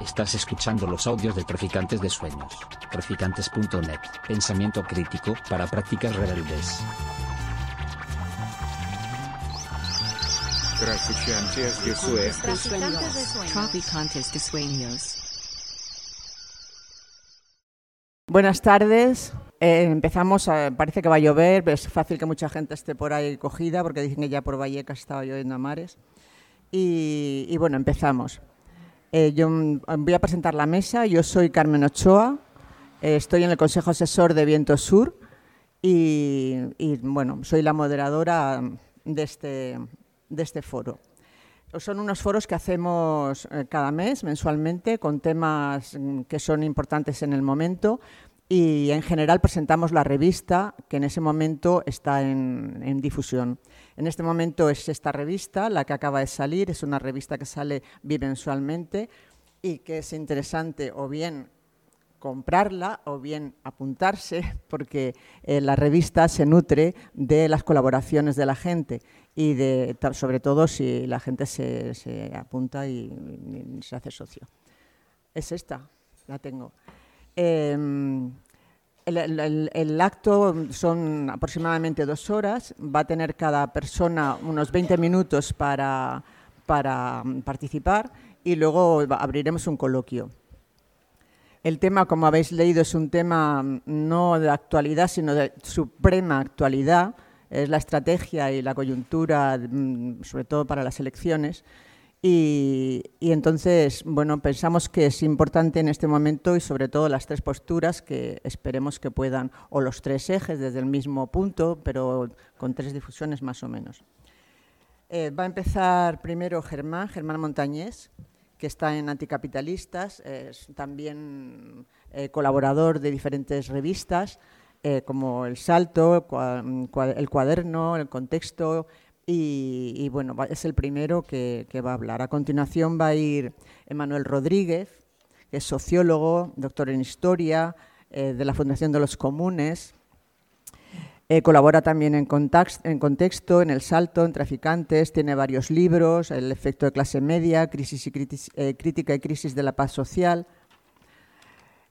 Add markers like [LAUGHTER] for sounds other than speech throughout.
Estás escuchando los audios de Traficantes de Sueños. Traficantes.net. Pensamiento crítico para prácticas rebeldes. Traficantes de Sueños. Traficantes de sueños. Buenas tardes. Eh, empezamos, a- parece que va a llover, es fácil que mucha gente esté por ahí cogida porque dicen que ya por Vallecas estaba lloviendo a mares. Y, y bueno, empezamos. Eh, yo mm, voy a presentar la mesa. Yo soy Carmen Ochoa, eh, estoy en el Consejo Asesor de Viento Sur y, bueno, soy la moderadora de este, de este foro. Son unos foros que hacemos eh, cada mes, mensualmente, con temas mm, que son importantes en el momento y en general presentamos la revista que en ese momento está en, difusión. En este momento es esta revista, la que acaba de salir, es una revista que sale bimensualmente y que es interesante o bien comprarla o bien apuntarse, [LAUGHS] porque eh, la revista se nutre de las colaboraciones de la gente y de, sobre todo si la gente se, apunta y se hace socio. Es esta, la tengo. Em, el, acto son aproximadamente dos horas. Va a tener cada persona unos 20 minutos para, para mm, participar y luego abriremos un coloquio. El tema, como habéis leído, es un tema mm, no de actualidad, sino de suprema actualidad. Es la estrategia y la coyuntura, mm, sobre todo para las elecciones. Y, entonces, bueno, pensamos que es importante en este momento y sobre todo las tres posturas que esperemos que puedan, o los tres ejes desde el mismo punto, pero con tres difusiones más o menos. Eh, va a empezar primero Germán, Germán Montañés, que está en Anticapitalistas, es también eh, colaborador de diferentes revistas, eh, como El Salto, El Cuaderno, El Contexto, y, bueno, es el primero que, va a hablar. A continuación va a ir Emanuel Rodríguez, que es sociólogo, doctor en Historia, eh, de la Fundación de los Comunes, eh, colabora también en, Contax- en Contexto, en El Salto, en Traficantes, tiene varios libros, El efecto de clase media, crisis y eh, Crítica y crisis de la paz social,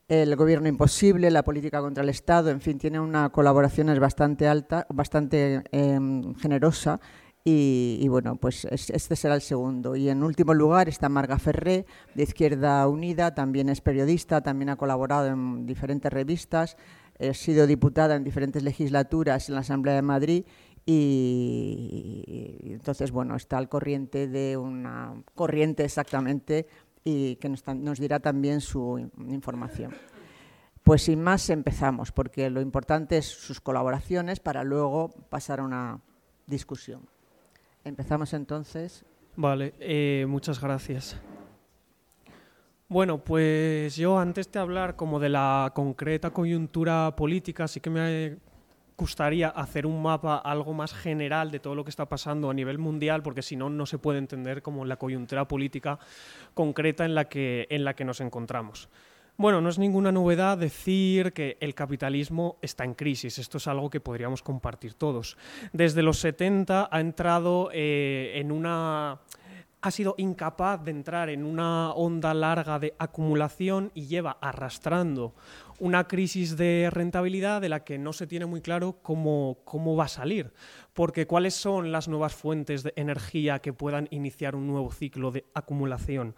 El gobierno imposible, La política contra el Estado, en fin, tiene una colaboración bastante alta, bastante em, generosa y, bueno, pues es- este será el segundo. Y en último lugar está Marga Ferré, de Izquierda Unida, también es periodista, también ha colaborado en diferentes revistas, ha sido diputada en diferentes legislaturas en la Asamblea de Madrid y, y entonces, bueno, está al corriente de una corriente exactamente y que nos, nos dirá también su in- información. Pues sin más empezamos, porque lo importante es sus colaboraciones para luego pasar a una discusión. Empezamos entonces. Vale, eh, muchas gracias. Bueno, pues yo antes de hablar como de la concreta coyuntura política, sí que me gustaría hacer un mapa algo más general de todo lo que está pasando a nivel mundial, porque si no, no se puede entender como la coyuntura política concreta en la que, en la que nos encontramos. Bueno, no es ninguna novedad decir que el capitalismo está en crisis. Esto es algo que podríamos compartir todos. Desde los 70 ha entrado eh, en una ha sido incapaz de entrar en una onda larga de acumulación y lleva arrastrando una crisis de rentabilidad de la que no se tiene muy claro cómo, cómo va a salir. Porque cuáles son las nuevas fuentes de energía que puedan iniciar un nuevo ciclo de acumulación.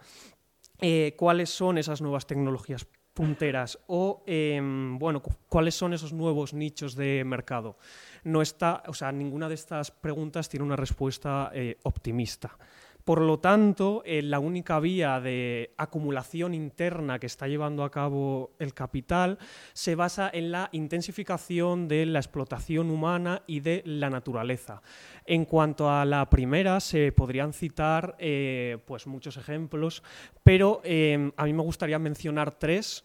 Eh, cuáles son esas nuevas tecnologías punteras o eh, bueno cu- cuáles son esos nuevos nichos de mercado. No está o sea ninguna de estas preguntas tiene una respuesta eh, optimista por lo tanto, eh, la única vía de acumulación interna que está llevando a cabo el capital se basa en la intensificación de la explotación humana y de la naturaleza. En cuanto a la primera, se podrían citar eh, pues muchos ejemplos, pero eh, a mí me gustaría mencionar tres.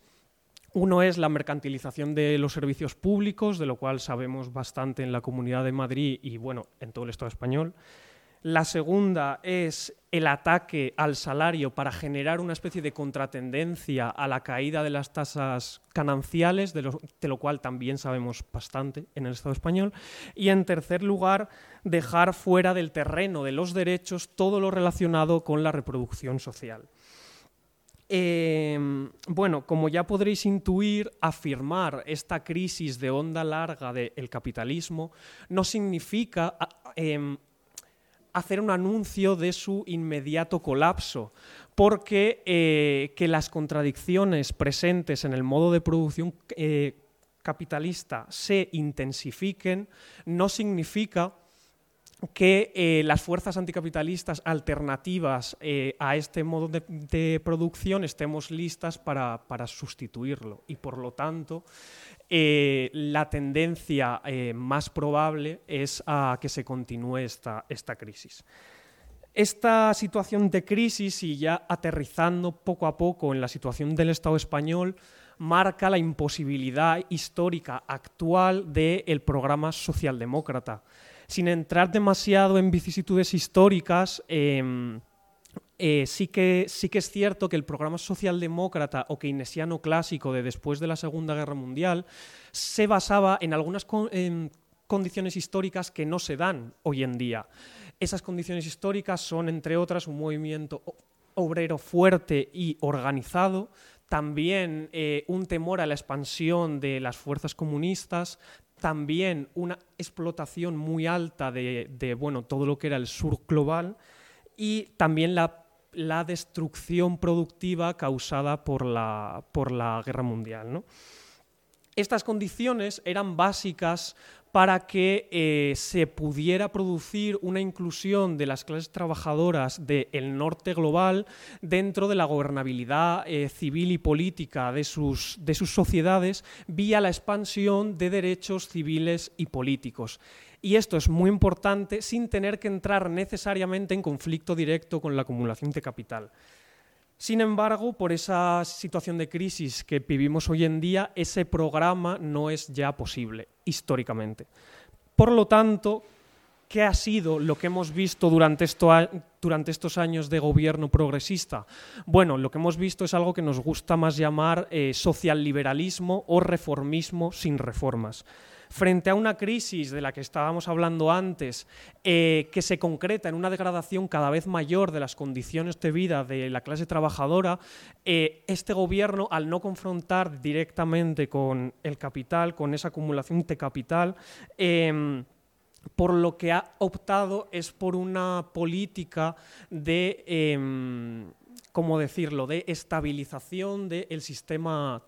Uno es la mercantilización de los servicios públicos, de lo cual sabemos bastante en la Comunidad de Madrid y bueno, en todo el Estado español. La segunda es el ataque al salario para generar una especie de contratendencia a la caída de las tasas gananciales, de lo, de lo, cual también sabemos bastante en el Estado español. Y en tercer lugar, dejar fuera del terreno de los derechos todo lo relacionado con la reproducción social. Eh, bueno, como ya podréis intuir, afirmar esta crisis de onda larga del capitalismo no significa eh, hacer un anuncio de su inmediato colapso, porque eh, que las contradicciones presentes en el modo de producción eh, capitalista se intensifiquen no significa que eh, las fuerzas anticapitalistas alternativas eh, a este modo de, producción estemos listas para, para, sustituirlo y por lo tanto eh, la tendencia más probable es a que se continúe esta, esta crisis. Esta situación de crisis y ya aterrizando poco a poco en la situación del Estado español marca la imposibilidad histórica actual del programa socialdemócrata sin entrar demasiado en vicisitudes históricas, eh, eh, sí, que, sí que es cierto que el programa socialdemócrata o keynesiano clásico de después de la Segunda Guerra Mundial se basaba en algunas condiciones históricas que no se dan hoy en día. Esas condiciones históricas son, entre otras, un movimiento obrero fuerte y organizado, también eh, un temor a la expansión de las fuerzas comunistas, también una explotación muy alta de, bueno, todo lo que era el sur global y también la, la destrucción productiva causada por la, por la guerra mundial. ¿no? Estas condiciones eran básicas para que eh, se pudiera producir una inclusión de las clases trabajadoras del norte global dentro de la gobernabilidad eh, civil y política de sus, de sus sociedades vía la expansión de derechos civiles y políticos. Y esto es muy importante sin tener que entrar necesariamente en conflicto directo con la acumulación de capital. Sin embargo, por esa situación de crisis que vivimos hoy en día, ese programa no es ya posible históricamente. Por lo tanto, ¿qué ha sido lo que hemos visto durante, esto, durante, estos años de gobierno progresista? Bueno, lo que hemos visto es algo que nos gusta más llamar eh, socialliberalismo o reformismo sin reformas frente a una crisis de la que estábamos hablando antes, eh, que se concreta en una degradación cada vez mayor de las condiciones de vida de la clase trabajadora, eh, este gobierno, al no confrontar directamente con el capital, con esa acumulación de capital, eh, por lo que ha optado es por una política de eh, ¿cómo decirlo?, de estabilización del sistema,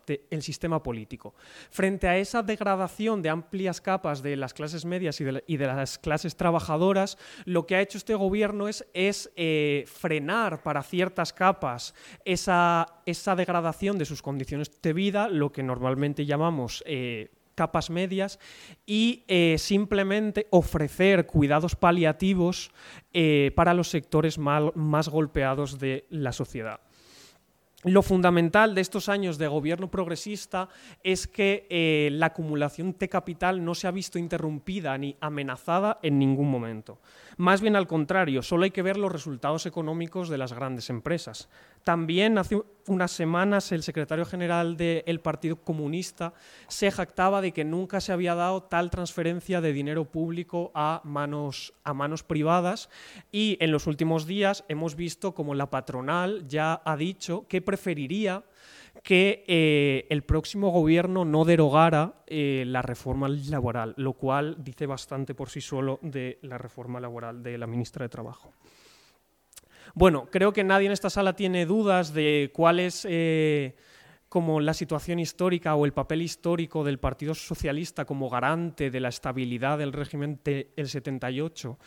político. Frente a esa degradación de amplias capas de las clases medias y de, las clases trabajadoras, lo que ha hecho este gobierno es, eh, frenar para ciertas capas esa, esa, degradación de sus condiciones de vida, lo que normalmente llamamos... Eh, capas medias y eh, simplemente ofrecer cuidados paliativos eh, para los sectores más golpeados de la sociedad. Lo fundamental de estos años de gobierno progresista es que eh, la acumulación de capital no se ha visto interrumpida ni amenazada en ningún momento. Más bien al contrario, solo hay que ver los resultados económicos de las grandes empresas. También hace unas semanas el secretario general del Partido Comunista se jactaba de que nunca se había dado tal transferencia de dinero público a manos, a manos privadas y en los últimos días hemos visto como la patronal ya ha dicho que preferiría que eh, el próximo gobierno no derogara eh, la reforma laboral, lo cual dice bastante por sí solo de la reforma laboral de la ministra de Trabajo. Bueno, creo que nadie en esta sala tiene dudas de cuál es eh, como la situación histórica o el papel histórico del Partido Socialista como garante de la estabilidad del régimen del 78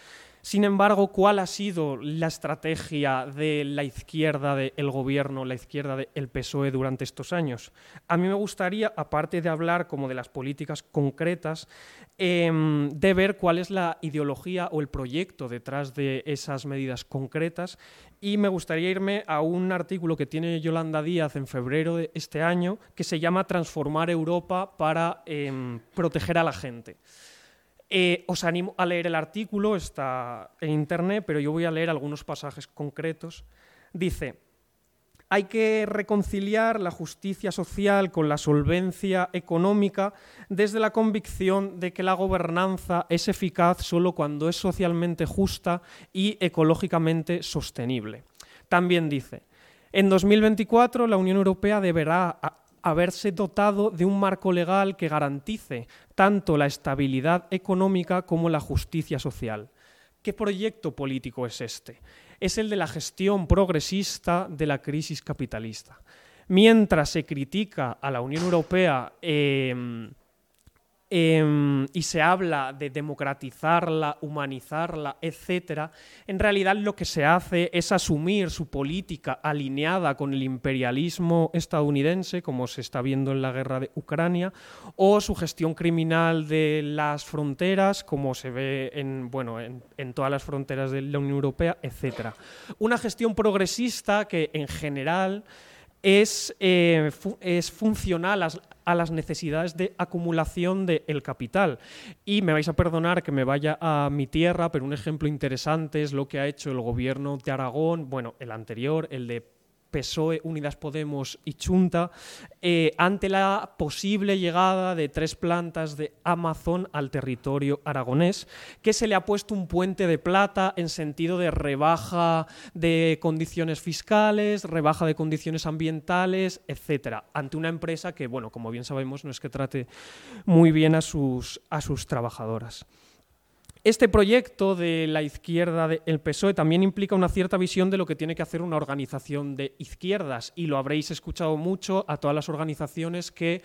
sin embargo, ¿cuál ha sido la estrategia de la izquierda del gobierno, la izquierda del PSOE durante estos años? A mí me gustaría, aparte de hablar como de las políticas concretas, eh, de ver cuál es la ideología o el proyecto detrás de esas medidas concretas y me gustaría irme a un artículo que tiene Yolanda Díaz en febrero de este año que se llama Transformar Europa para eh, proteger a la gente. Eh, os animo a leer el artículo, está en internet, pero yo voy a leer algunos pasajes concretos. Dice, hay que reconciliar la justicia social con la solvencia económica desde la convicción de que la gobernanza es eficaz solo cuando es socialmente justa y ecológicamente sostenible. También dice, En 2024 la Unión Europea deberá haberse dotado de un marco legal que garantice tanto la estabilidad económica como la justicia social. ¿Qué proyecto político es este? Es el de la gestión progresista de la crisis capitalista. Mientras se critica a la Unión Europea eh, Em, y se habla de democratizarla, humanizarla, etc., en realidad lo que se hace es asumir su política alineada con el imperialismo estadounidense, como se está viendo en la guerra de Ucrania, o su gestión criminal de las fronteras, como se ve en, bueno, en, todas las fronteras de la Unión Europea, etc. Una gestión progresista que en general es, eh, es funcional a las necesidades de acumulación del capital. Y me vais a perdonar que me vaya a mi tierra, pero un ejemplo interesante es lo que ha hecho el gobierno de Aragón, bueno, el anterior, el de PSOE, Unidas Podemos y Chunta, eh, ante la posible llegada de tres plantas de Amazon al territorio aragonés, que se le ha puesto un puente de plata en sentido de rebaja de condiciones fiscales, rebaja de condiciones ambientales, etcétera, ante una empresa que, bueno, como bien sabemos, no es que trate muy bien a sus, a sus trabajadoras. Este proyecto de la izquierda del PSOE también implica una cierta visión de lo que tiene que hacer una organización de izquierdas y lo habréis escuchado mucho a todas las organizaciones que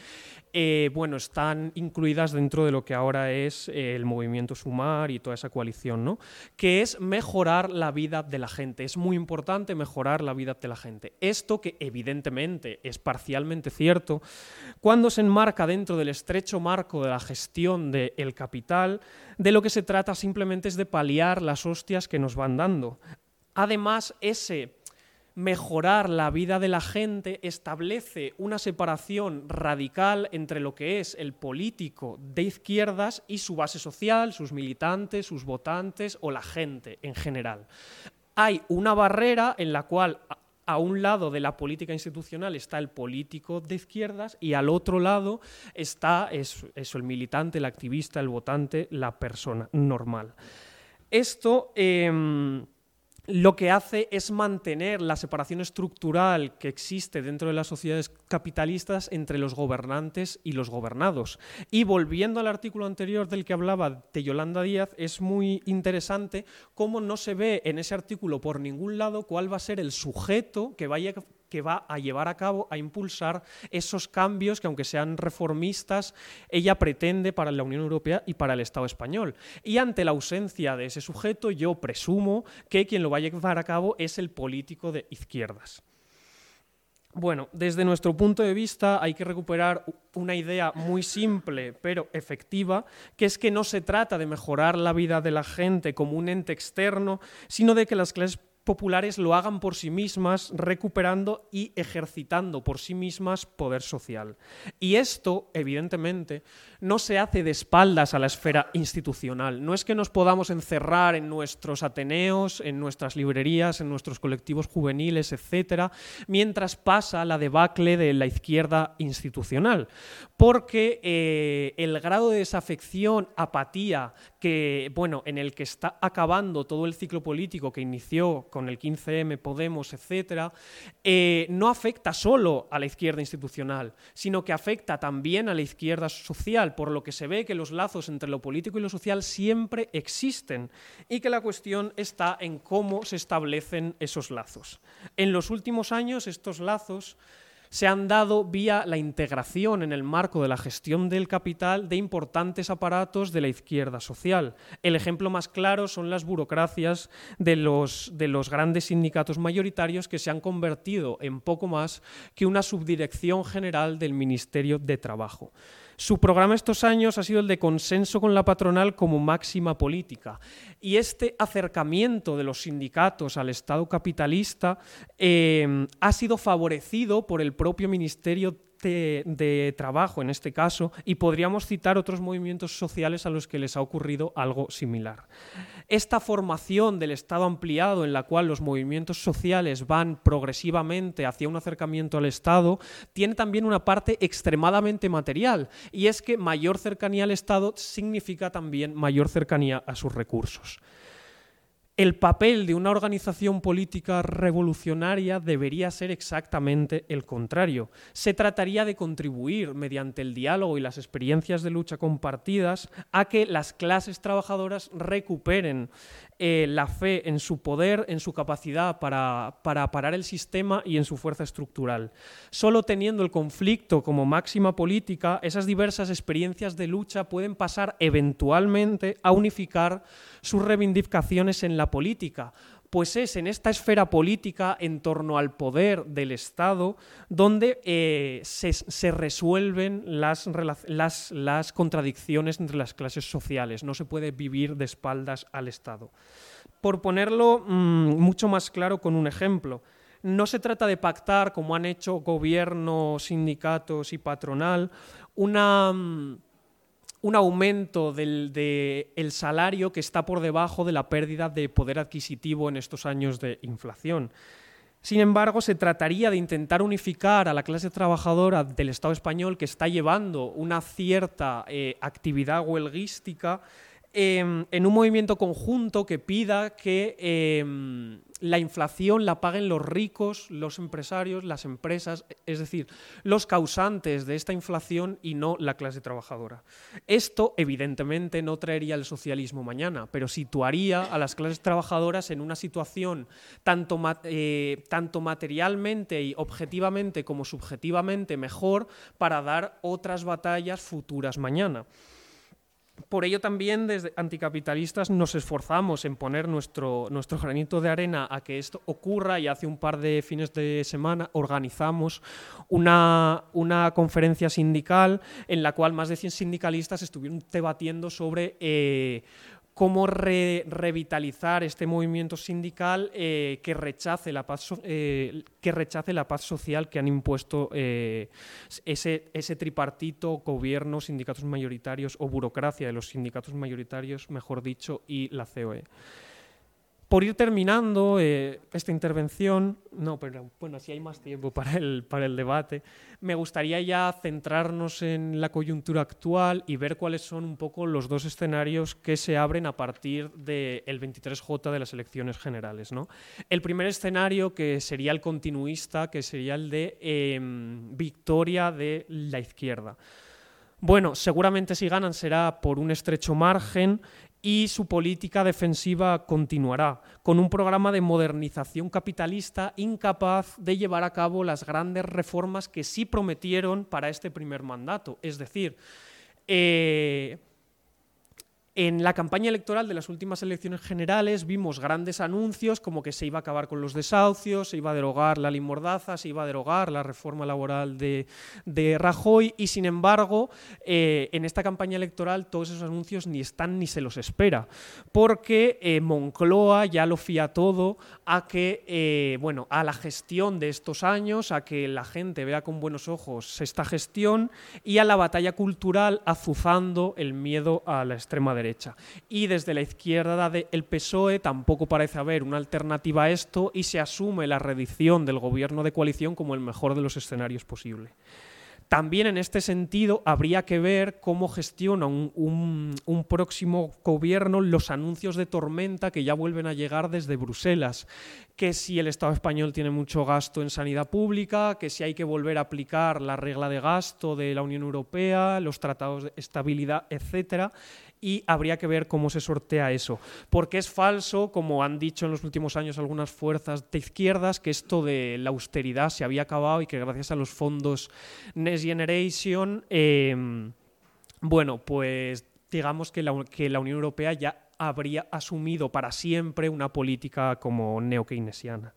eh, bueno, están incluidas dentro de lo que ahora es eh, el movimiento Sumar y toda esa coalición, ¿no? que es mejorar la vida de la gente. Es muy importante mejorar la vida de la gente. Esto que evidentemente es parcialmente cierto, cuando se enmarca dentro del estrecho marco de la gestión del capital, de lo que se trata simplemente es de paliar las hostias que nos van dando. Además, ese mejorar la vida de la gente establece una separación radical entre lo que es el político de izquierdas y su base social, sus militantes, sus votantes o la gente en general. Hay una barrera en la cual a un lado de la política institucional está el político de izquierdas y al otro lado está eso, el militante, el activista, el votante, la persona normal. Esto em, lo que hace es mantener la separación estructural que existe dentro de las sociedades capitalistas entre los gobernantes y los gobernados. Y volviendo al artículo anterior del que hablaba de Yolanda Díaz, es muy interesante cómo no se ve en ese artículo por ningún lado cuál va a ser el sujeto que vaya que va a llevar a cabo, a impulsar esos cambios que, aunque sean reformistas, ella pretende para la Unión Europea y para el Estado español. Y ante la ausencia de ese sujeto, yo presumo que quien lo va a llevar a cabo es el político de izquierdas. Bueno, desde nuestro punto de vista hay que recuperar una idea muy simple pero efectiva, que es que no se trata de mejorar la vida de la gente como un ente externo, sino de que las clases populares lo hagan por sí mismas, recuperando y ejercitando por sí mismas poder social. Y esto, evidentemente, no se hace de espaldas a la esfera institucional. No es que nos podamos encerrar en nuestros ateneos, en nuestras librerías, en nuestros colectivos juveniles, etcétera, mientras pasa la debacle de la izquierda institucional. Porque eh, el grado de desafección, apatía, que, bueno, en el que está acabando todo el ciclo político que inició con el 15M, Podemos, etcétera, eh, no afecta solo a la izquierda institucional, sino que afecta también a la izquierda social, por lo que se ve que los lazos entre lo político y lo social siempre existen y que la cuestión está en cómo se establecen esos lazos. En los últimos años estos lazos se han dado vía la integración en el marco de la gestión del capital de importantes aparatos de la izquierda social. El ejemplo más claro son las burocracias de los, de los grandes sindicatos mayoritarios que se han convertido en poco más que una subdirección general del Ministerio de Trabajo. Su programa estos años ha sido el de consenso con la patronal como máxima política. Y este acercamiento de los sindicatos al Estado capitalista eh, ha sido favorecido por el propio Ministerio de, trabajo en este caso y podríamos citar otros movimientos sociales a los que les ha ocurrido algo similar. Esta formación del Estado ampliado en la cual los movimientos sociales van progresivamente hacia un acercamiento al Estado tiene también una parte extremadamente material y es que mayor cercanía al Estado significa también mayor cercanía a sus recursos. El papel de una organización política revolucionaria debería ser exactamente el contrario. Se trataría de contribuir, mediante el diálogo y las experiencias de lucha compartidas, a que las clases trabajadoras recuperen eh, la fe en su poder, en su capacidad para, para, parar el sistema y en su fuerza estructural. Solo teniendo el conflicto como máxima política, esas diversas experiencias de lucha pueden pasar eventualmente a unificar sus reivindicaciones en la política, pues es en esta esfera política, en torno al poder del Estado, donde eh, se, resuelven las, contradicciones entre las clases sociales. No se puede vivir de espaldas al Estado. Por ponerlo mm, mucho más claro con un ejemplo, no se trata de pactar, como han hecho gobierno, sindicatos y patronal, una... Mm, un aumento del el salario que está por debajo de la pérdida de poder adquisitivo en estos años de inflación. Sin embargo, se trataría de intentar unificar a la clase trabajadora del Estado español que está llevando una cierta eh, actividad huelguística Em, en un movimiento conjunto que pida que em, la inflación la paguen los ricos, los empresarios, las empresas, es decir, los causantes de esta inflación y no la clase trabajadora. Esto, evidentemente, no traería el socialismo mañana, pero situaría a las clases trabajadoras en una situación tanto, eh, tanto materialmente y objetivamente como subjetivamente mejor para dar otras batallas futuras mañana. Por ello también desde anticapitalistas nos esforzamos en poner nuestro, nuestro granito de arena a que esto ocurra y hace un par de fines de semana organizamos una, una conferencia sindical en la cual más de 100 sindicalistas estuvieron debatiendo sobre eh, cómo revitalizar este movimiento sindical eh, que, rechace la paz eh, que rechace la paz social que han impuesto eh, ese, ese tripartito, gobierno, sindicatos mayoritarios o burocracia de los sindicatos mayoritarios, mejor dicho, y la COE. Por ir terminando eh, esta intervención, no, pero bueno, si hay más tiempo para el, para el debate, me gustaría ya centrarnos en la coyuntura actual y ver cuáles son un poco los dos escenarios que se abren a partir del 23J de las elecciones generales. ¿no? El primer escenario, que sería el continuista, que sería el de em, victoria de la izquierda. Bueno, seguramente si ganan será por un estrecho margen y su política defensiva continuará, con un programa de modernización capitalista incapaz de llevar a cabo las grandes reformas que sí prometieron para este primer mandato. Es decir, eh, en la campaña electoral de las últimas elecciones generales vimos grandes anuncios como que se iba a acabar con los desahucios, se iba a derogar la ley se iba a derogar la reforma laboral de, Rajoy y sin embargo eh, en esta campaña electoral todos esos anuncios ni están ni se los espera porque eh, Moncloa ya lo fía todo a que eh, bueno a la gestión de estos años, a que la gente vea con buenos ojos esta gestión y a la batalla cultural azuzando el miedo a la extrema derecha. Y desde la izquierda del PSOE tampoco parece haber una alternativa a esto y se asume la reedición del gobierno de coalición como el mejor de los escenarios posible. También en este sentido habría que ver cómo gestiona un, próximo gobierno los anuncios de tormenta que ya vuelven a llegar desde Bruselas, que si el Estado español tiene mucho gasto en sanidad pública, que si hay que volver a aplicar la regla de gasto de la Unión Europea, los tratados de estabilidad, etcétera, y habría que ver cómo se sortea eso. Porque es falso, como han dicho en los últimos años algunas fuerzas de izquierdas, que esto de la austeridad se había acabado y que gracias a los fondos Next Generation, em, bueno, pues digamos que la, Unión Europea ya habría asumido para siempre una política como neo-keynesiana.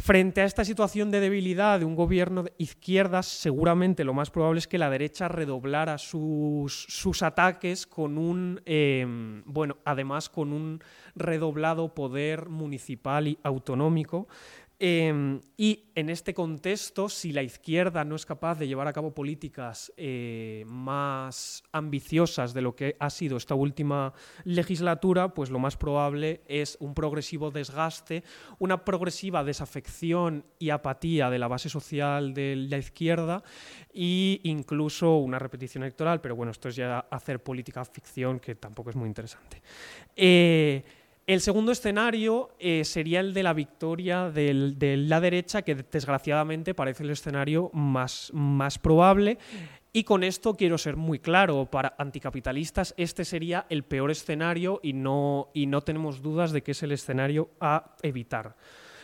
Frente a esta situación de debilidad de un gobierno de izquierdas, seguramente lo más probable es que la derecha redoblara sus, sus ataques con un, em, bueno, además con un redoblado poder municipal y autonómico, Em, y en este contexto, si la izquierda no es capaz de llevar a cabo políticas eh, más ambiciosas de lo que ha sido esta última legislatura, pues lo más probable es un progresivo desgaste, una progresiva desafección y apatía de la base social de la izquierda e incluso una repetición electoral, pero bueno, esto es ya hacer política ficción que tampoco es muy interesante. Eh, El segundo escenario eh, sería el de la victoria de la derecha, que desgraciadamente parece el escenario más, más probable. Y con esto quiero ser muy claro, para anticapitalistas este sería el peor escenario y no, y no tenemos dudas de que es el escenario a evitar.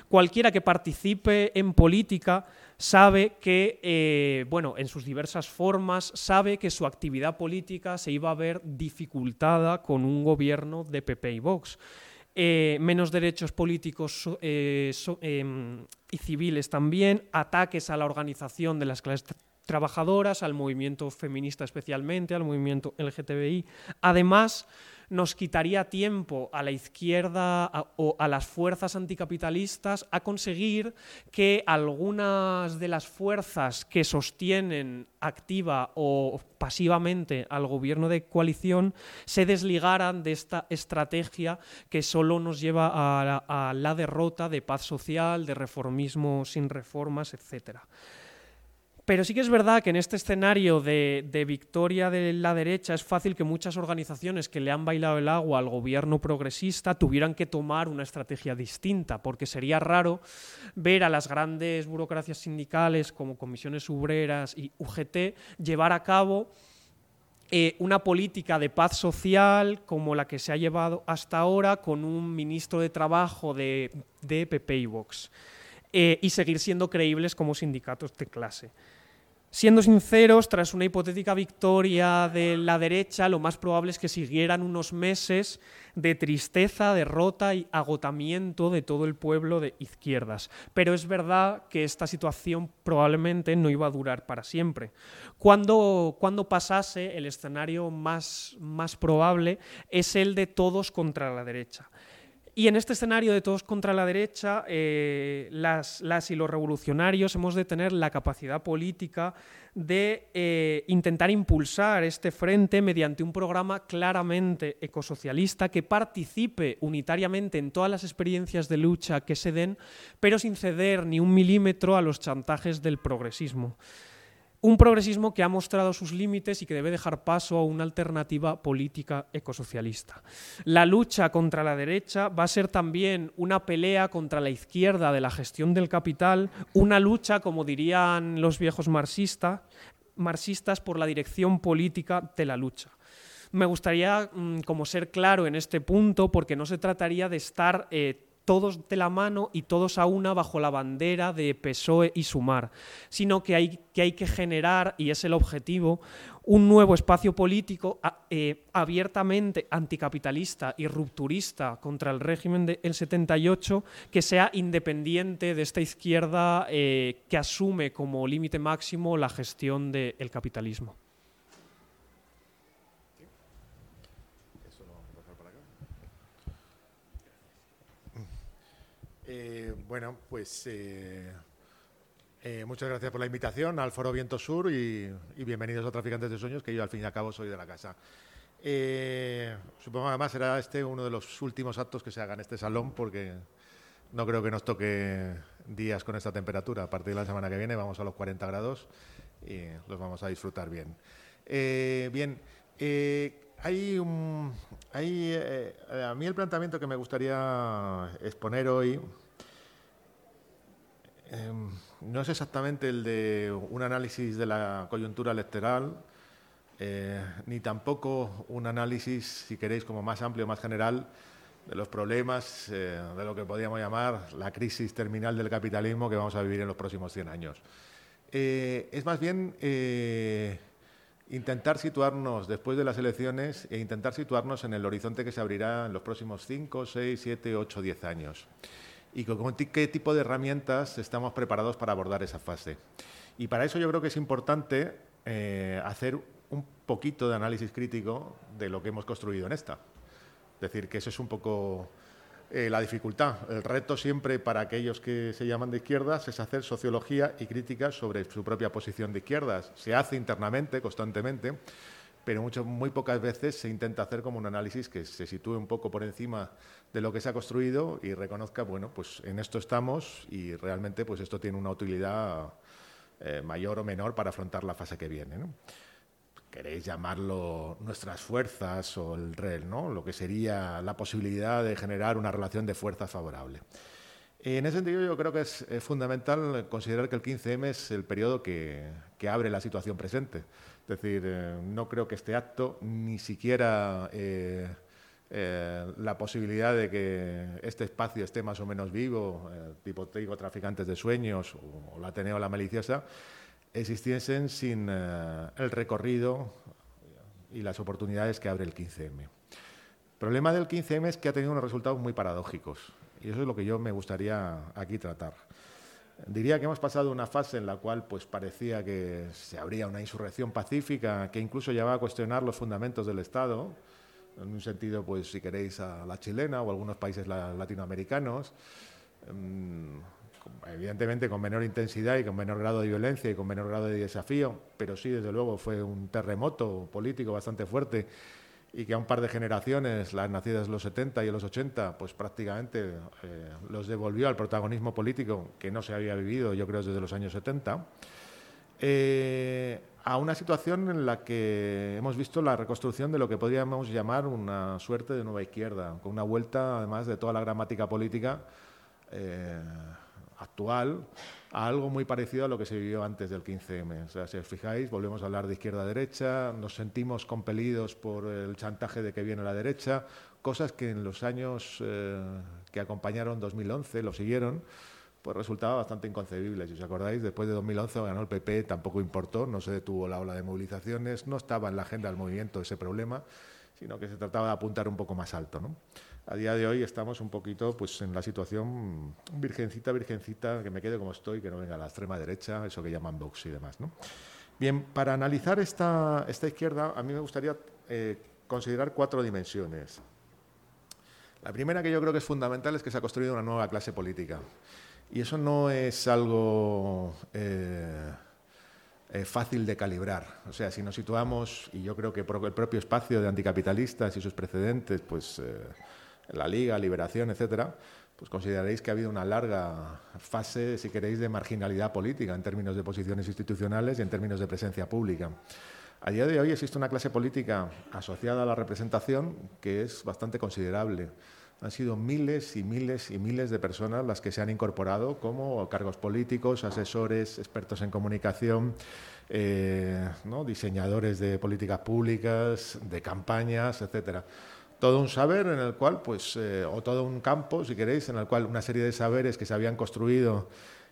Cualquiera que participe en política sabe que, eh, bueno, en sus diversas formas, sabe que su actividad política se iba a ver dificultada con un gobierno de PP y Vox. Eh, menos derechos políticos eh, em, y civiles también, ataques a la organización de las clases tra- trabajadoras, al movimiento feminista especialmente, al movimiento LGTBI. Además, nos quitaría tiempo a la izquierda o a las fuerzas anticapitalistas a conseguir que algunas de las fuerzas que sostienen activa o pasivamente al gobierno de coalición se desligaran de esta estrategia que solo nos lleva a a la derrota de paz social, de reformismo sin reformas, etcétera. Pero sí que es verdad que en este escenario de, victoria de la derecha es fácil que muchas organizaciones que le han bailado el agua al gobierno progresista tuvieran que tomar una estrategia distinta, porque sería raro ver a las grandes burocracias sindicales como comisiones obreras y UGT llevar a cabo eh, una política de paz social como la que se ha llevado hasta ahora con un ministro de Trabajo de, de PP y Vox eh, y seguir siendo creíbles como sindicatos de clase. Siendo sinceros, tras una hipotética victoria de la derecha, lo más probable es que siguieran unos meses de tristeza, derrota y agotamiento de todo el pueblo de izquierdas. Pero es verdad que esta situación probablemente no iba a durar para siempre. Cuando, cuando pasase, el escenario más, más probable es el de todos contra la derecha. Y en este escenario de todos contra la derecha, eh, las, y los revolucionarios hemos de tener la capacidad política de eh, intentar impulsar este frente mediante un programa claramente ecosocialista que participe unitariamente en todas las experiencias de lucha que se den, pero sin ceder ni un milímetro a los chantajes del progresismo. Un progresismo que ha mostrado sus límites y que debe dejar paso a una alternativa política ecosocialista. La lucha contra la derecha va a ser también una pelea contra la izquierda de la gestión del capital, una lucha, como dirían los viejos marxistas, marxistas por la dirección política de la lucha. Me gustaría mm, como ser claro en este punto porque no se trataría de estar eh, todos de la mano y todos a una bajo la bandera de PSOE y Sumar, sino que hay que, generar, y es el objetivo, un nuevo espacio político eh, abiertamente anticapitalista y rupturista contra el régimen del 78 que sea independiente de esta izquierda eh, que asume como límite máximo la gestión del capitalismo. Eh, bueno, pues eh, eh, muchas gracias por la invitación al Foro Viento Sur y, bienvenidos a Traficantes de Sueños, que yo al fin y al cabo soy de la casa. Eh, supongo que además será este uno de los últimos actos que se haga en este salón porque no creo que nos toque días con esta temperatura. A partir de la semana que viene vamos a los 40 grados y los vamos a disfrutar bien. Bien, hay un, a mí el planteamiento que me gustaría exponer hoy eh, no es exactamente el de un análisis de la coyuntura electoral, eh, ni tampoco un análisis, si queréis, como más amplio, más general, de los problemas eh, de lo que podríamos llamar la crisis terminal del capitalismo que vamos a vivir en los próximos 100 años. Eh, es más bien intentar situarnos después de las elecciones e intentar situarnos en el horizonte que se abrirá en los próximos 5, 6, 7, 8, 10 años. Y con qué tipo de herramientas estamos preparados para abordar esa fase. Y para eso yo creo que es importante eh, hacer un poquito de análisis crítico de lo que hemos construido en esta. Es decir, que eso es un poco eh, la dificultad. El reto siempre para aquellos que se llaman de izquierdas es hacer sociología y crítica sobre su propia posición de izquierdas. Se hace internamente, constantemente, pero mucho- muy pocas veces se intenta hacer como un análisis que se sitúe un poco por encima de lo que se ha construido y reconozca, bueno, pues en esto estamos y realmente pues esto tiene una utilidad eh, mayor o menor para afrontar la fase que viene. queréis llamarlo nuestras fuerzas o el REL, ¿no? lo que sería la posibilidad de generar una relación de fuerzas favorable. En ese sentido, yo creo que es, fundamental considerar que el 15M es el periodo que, abre la situación presente. Es decir, eh, no creo que este acto ni siquiera eh, eh, la posibilidad de que este espacio esté más o menos vivo, tipo digo, traficantes de sueños o, la Ateneo la maliciosa, existiesen sin el recorrido y las oportunidades que abre el 15M. El problema del 15M es que ha tenido unos resultados muy paradójicos. Y eso es lo que yo me gustaría aquí tratar. Diría que hemos pasado una fase en la cual pues, parecía que se habría una insurrección pacífica que incluso llevaba a cuestionar los fundamentos del Estado, en un sentido, pues, si queréis, a la chilena o algunos países latinoamericanos, mm, evidentemente con menor intensidad y con menor grado de violencia y con menor grado de desafío, pero sí, desde luego, fue un terremoto político bastante fuerte y que a un par de generaciones, las nacidas en los 70 y en los 80, pues prácticamente eh, los devolvió al protagonismo político que no se había vivido, yo creo, desde los años 70, eh, a una situación en la que hemos visto la reconstrucción de lo que podríamos llamar una suerte de nueva izquierda, con una vuelta, además, de toda la gramática política eh, actual a algo muy parecido a lo que se vivió antes del 15M. O sea, si os fijáis, volvemos a hablar de izquierda-derecha, nos sentimos compelidos por el chantaje de que viene la derecha, cosas que en los años eh, que acompañaron 2011, lo siguieron, pues resultaba bastante inconcebible. Si os acordáis, después de 2011 ganó el PP, tampoco importó, no se detuvo la ola de movilizaciones, no estaba en la agenda del movimiento ese problema, sino que se trataba de apuntar un poco más alto. ¿no? A día de hoy estamos un poquito pues en la situación virgencita, virgencita, que me quede como estoy, que no venga a la extrema derecha, eso que llaman Vox y demás. ¿no? Bien, para analizar esta, esta izquierda, a mí me gustaría eh, considerar cuatro dimensiones. La primera que yo creo que es fundamental es que se ha construido una nueva clase política. Y eso no es algo eh, eh, fácil de calibrar. O sea, si nos situamos, y yo creo que el propio espacio de anticapitalistas y sus precedentes, pues la Liga, Liberación, etcétera, pues consideraréis que ha habido una larga fase, si queréis, de marginalidad política en términos de posiciones institucionales y en términos de presencia pública. A día de hoy existe una clase política asociada a la representación que es bastante considerable. Han sido miles y miles y miles de personas las que se han incorporado como cargos políticos, asesores, expertos en comunicación, eh, diseñadores de políticas públicas, de campañas, etcétera todo un saber en el cual, pues, eh, o todo un campo, si queréis, en el cual una serie de saberes que se habían construido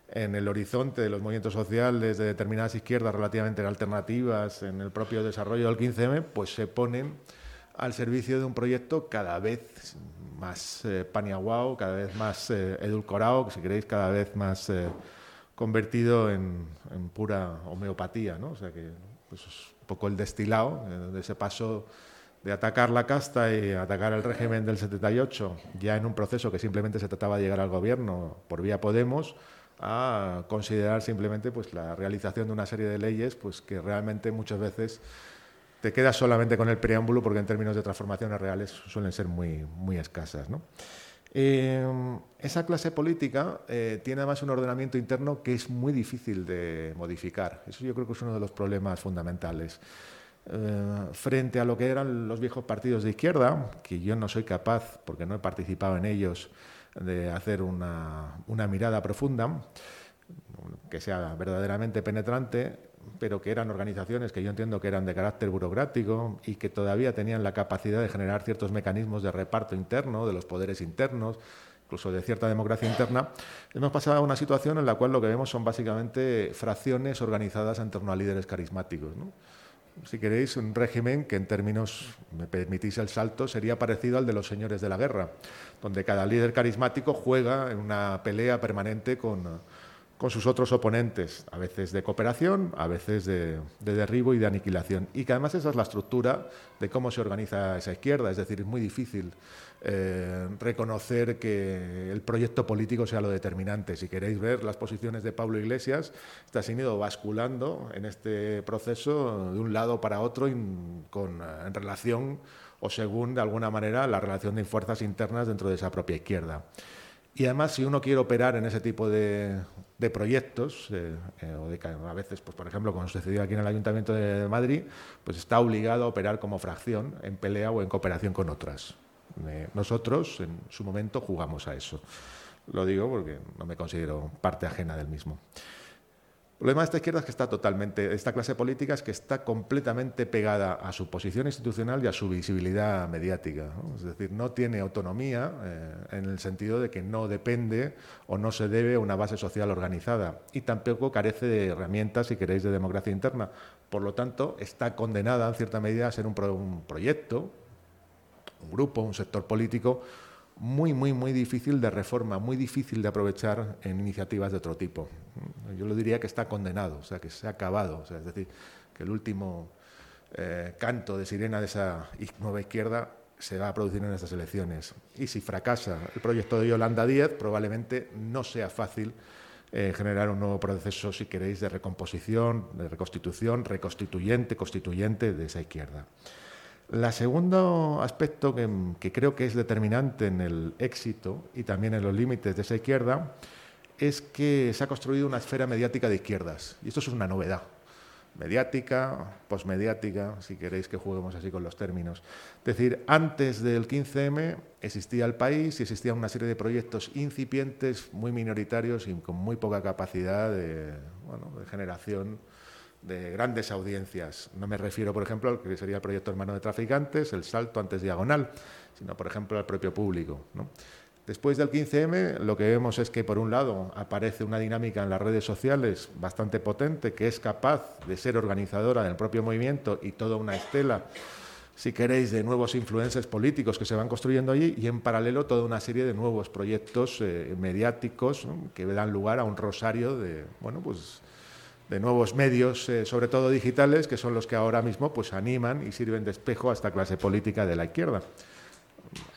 en el horizonte de los movimientos sociales de determinadas izquierdas relativamente alternativas en el propio desarrollo del 15M, pues se ponen al servicio de un proyecto cada vez más eh, paniaguao, cada vez más eh, edulcorado, si queréis, cada vez más eh, convertido en, pura homeopatía, ¿no? O sea que pues, es un poco el destilado de ese paso de atacar la casta y atacar el régimen del 78, ya en un proceso que simplemente se trataba de llegar al gobierno por vía Podemos, a considerar simplemente pues, la realización de una serie de leyes pues, que realmente muchas veces te quedas solamente con el preámbulo porque en términos de transformaciones reales suelen ser muy, muy escasas. Eh, esa clase política eh, tiene además un ordenamiento interno que es muy difícil de modificar. Eso yo creo que es uno de los problemas fundamentales. Eh, frente a lo que eran los viejos partidos de izquierda, que yo no soy capaz, porque no he participado en ellos, de hacer una, mirada profunda, que sea verdaderamente penetrante, pero que eran organizaciones que yo entiendo que eran de carácter burocrático y que todavía tenían la capacidad de generar ciertos mecanismos de reparto interno, de los poderes internos, incluso de cierta democracia interna, hemos pasado a una situación en la cual lo que vemos son básicamente fracciones organizadas en torno a líderes carismáticos. Si queréis, un régimen que en términos, me permitís el salto, sería parecido al de los señores de la guerra, donde cada líder carismático juega en una pelea permanente con, con sus otros oponentes, a veces de cooperación, a veces de, de, derribo y de aniquilación. Y que además esa es la estructura de cómo se organiza esa izquierda, es decir, es muy difícil eh, reconocer que el proyecto político sea lo determinante. Si queréis ver las posiciones de Pablo Iglesias, está se ido basculando en este proceso de un lado para otro eh, en relación o según, de alguna manera, la relación de fuerzas internas dentro de esa propia izquierda. Y además, si uno quiere operar en ese tipo de, proyectos, eh, o de, a veces, pues, por ejemplo, como sucedió aquí en el Ayuntamiento de Madrid, pues está obligado a operar como fracción en pelea o en cooperación con otras. Nosotros, en su momento, jugamos a eso. Lo digo porque no me considero parte ajena del mismo. El problema de esta izquierda es que está totalmente, esta clase política es que está completamente pegada a su posición institucional y a su visibilidad mediática. Es decir, no tiene autonomía eh, en el sentido de que no depende o no se debe a una base social organizada y tampoco carece de herramientas, si queréis, de democracia interna. Por lo tanto, está condenada en cierta medida a ser un proyecto, un grupo, un sector político muy, muy, muy difícil de reforma, muy difícil de aprovechar en iniciativas de otro tipo. Yo lo diría que está condenado, o sea, que se ha acabado. O sea, es decir, que el último eh, canto de sirena de esa nueva izquierda se va a producir en estas elecciones. Y si fracasa el proyecto de Yolanda Díaz, probablemente no sea fácil eh, generar un nuevo proceso, si queréis, de recomposición, de reconstitución, reconstituyente, constituyente de esa izquierda. El segundo aspecto que, creo que es determinante en el éxito y también en los límites de esa izquierda es que se ha construido una esfera mediática de izquierdas. Y esto es una novedad. Mediática, posmediática, si queréis que juguemos así con los términos. Es decir, antes del 15M existía el país y existía una serie de proyectos incipientes, muy minoritarios y con muy poca capacidad de, de generación de grandes audiencias. No me refiero, por ejemplo, al que sería el proyecto Hermano de Traficantes, el salto antes diagonal, sino, por ejemplo, al propio público. Después del 15M, lo que vemos es que, por un lado, aparece una dinámica en las redes sociales bastante potente, que es capaz de ser organizadora del propio movimiento y toda una estela, si queréis, de nuevos influencers políticos que se van construyendo allí, y en paralelo toda una serie de nuevos proyectos eh, mediáticos que dan lugar a un rosario de, bueno, pues de nuevos medios, eh, sobre todo digitales, que son los que ahora mismo pues, animan y sirven de espejo a esta clase política de la izquierda.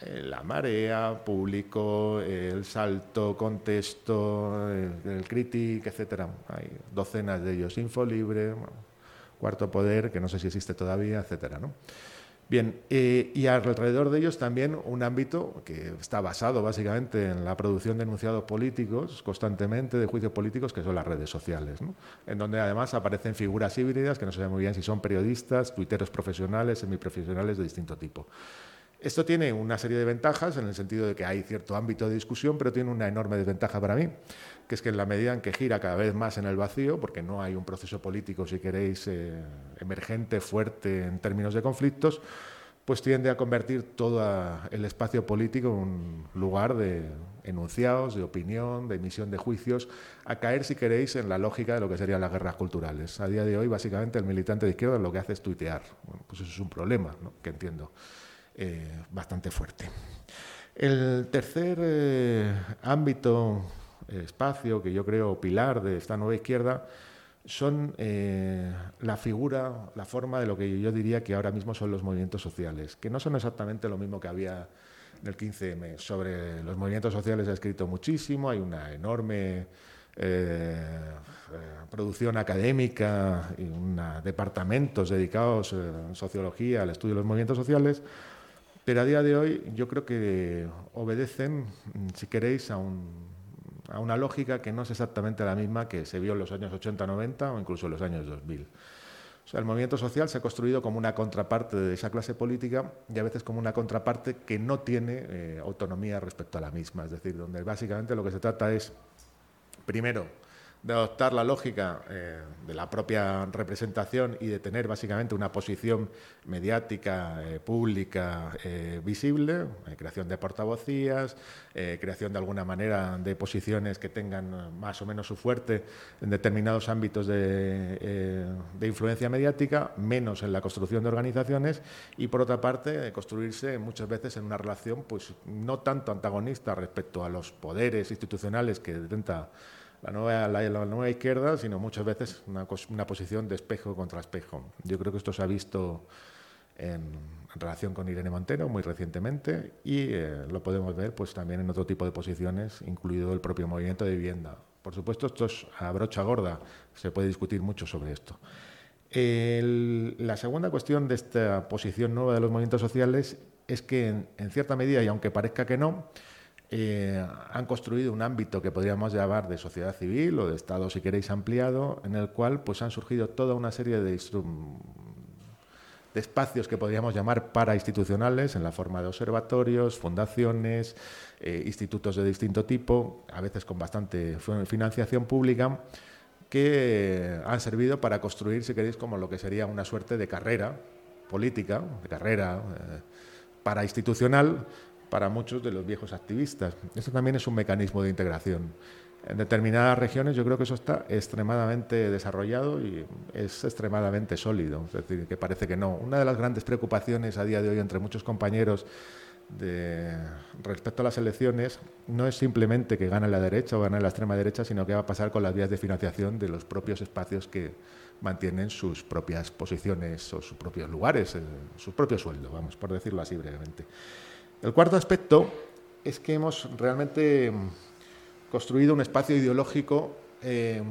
Eh, la marea, público, el salto, contexto, el, crítico, etcétera. Hay docenas de ellos. Infolibre, Cuarto Poder, que no sé si existe todavía, etcétera. ¿no? Bien, y alrededor de ellos también un ámbito que está basado básicamente en la producción de enunciados políticos constantemente, de juicios políticos, que son las redes sociales, en donde además aparecen figuras híbridas que no se sabe muy bien si son periodistas, tuiteros profesionales, semiprofesionales de distinto tipo. Esto tiene una serie de ventajas en el sentido de que hay cierto ámbito de discusión, pero tiene una enorme desventaja para mí, que es que en la medida en que gira cada vez más en el vacío, porque no hay un proceso político, si queréis, eh, emergente, fuerte en términos de conflictos, pues tiende a convertir todo el espacio político en un lugar de enunciados, de opinión, de emisión de juicios, a caer, si queréis, en la lógica de lo que serían las guerras culturales. A día de hoy, básicamente, el militante de izquierda lo que hace es tuitear. pues eso es un problema, que entiendo, eh, bastante fuerte. El tercer eh, ámbito espacio que yo creo pilar de esta nueva izquierda son eh, la figura, la forma de lo que yo diría que ahora mismo son los movimientos sociales, que no son exactamente lo mismo que había en el 15M. Sobre los movimientos sociales he escrito muchísimo, hay una enorme eh, eh, producción académica y una, departamentos dedicados en sociología al estudio de los movimientos sociales, pero a día de hoy yo creo que obedecen, si queréis, a un a una lógica que no es exactamente la misma que se vio en los años 80-90 o incluso en los años 2000. O sea, el movimiento social se ha construido como una contraparte de esa clase política y a veces como una contraparte que no tiene eh, autonomía respecto a la misma. Es decir, donde básicamente lo que se trata es, primero, de adoptar la lógica eh, de la propia representación y de tener básicamente una posición mediática, eh, pública, eh, visible, creación de portavocías, creación de alguna manera de posiciones que tengan más o menos su fuerte en determinados ámbitos de, de influencia mediática, menos en la construcción de organizaciones y por otra parte construirse muchas veces en una relación pues no tanto antagonista respecto a los poderes institucionales que intenta la nueva, izquierda, sino muchas veces una, una, posición de espejo contra espejo. Yo creo que esto se ha visto en, relación con Irene Montero muy recientemente y eh, lo podemos ver pues también en otro tipo de posiciones, incluido el propio movimiento de vivienda. Por supuesto, esto es a brocha gorda, se puede discutir mucho sobre esto. la segunda cuestión de esta posición nueva de los movimientos sociales es que, en, en cierta medida, y aunque parezca que no, eh, han construido un ámbito que podríamos llamar de sociedad civil o de Estado, si queréis, ampliado, en el cual pues, han surgido toda una serie de, espacios que podríamos llamar parainstitucionales, en la forma de observatorios, fundaciones, eh, institutos de distinto tipo, a veces con bastante financiación pública, que han servido para construir, si queréis, como lo que sería una suerte de carrera política, de carrera eh, parainstitucional para muchos de los viejos activistas. Esto también es un mecanismo de integración. En determinadas regiones yo creo que eso está extremadamente desarrollado y es extremadamente sólido. Es decir, que parece que no. Una de las grandes preocupaciones a día de hoy entre muchos compañeros de, respecto a las elecciones no es simplemente que gane la derecha o gane la extrema derecha, sino qué va a pasar con las vías de financiación de los propios espacios que mantienen sus propias posiciones o sus propios lugares, su propio sueldo, vamos, por decirlo así brevemente. El cuarto aspecto es que hemos realmente construido un espacio ideológico eh,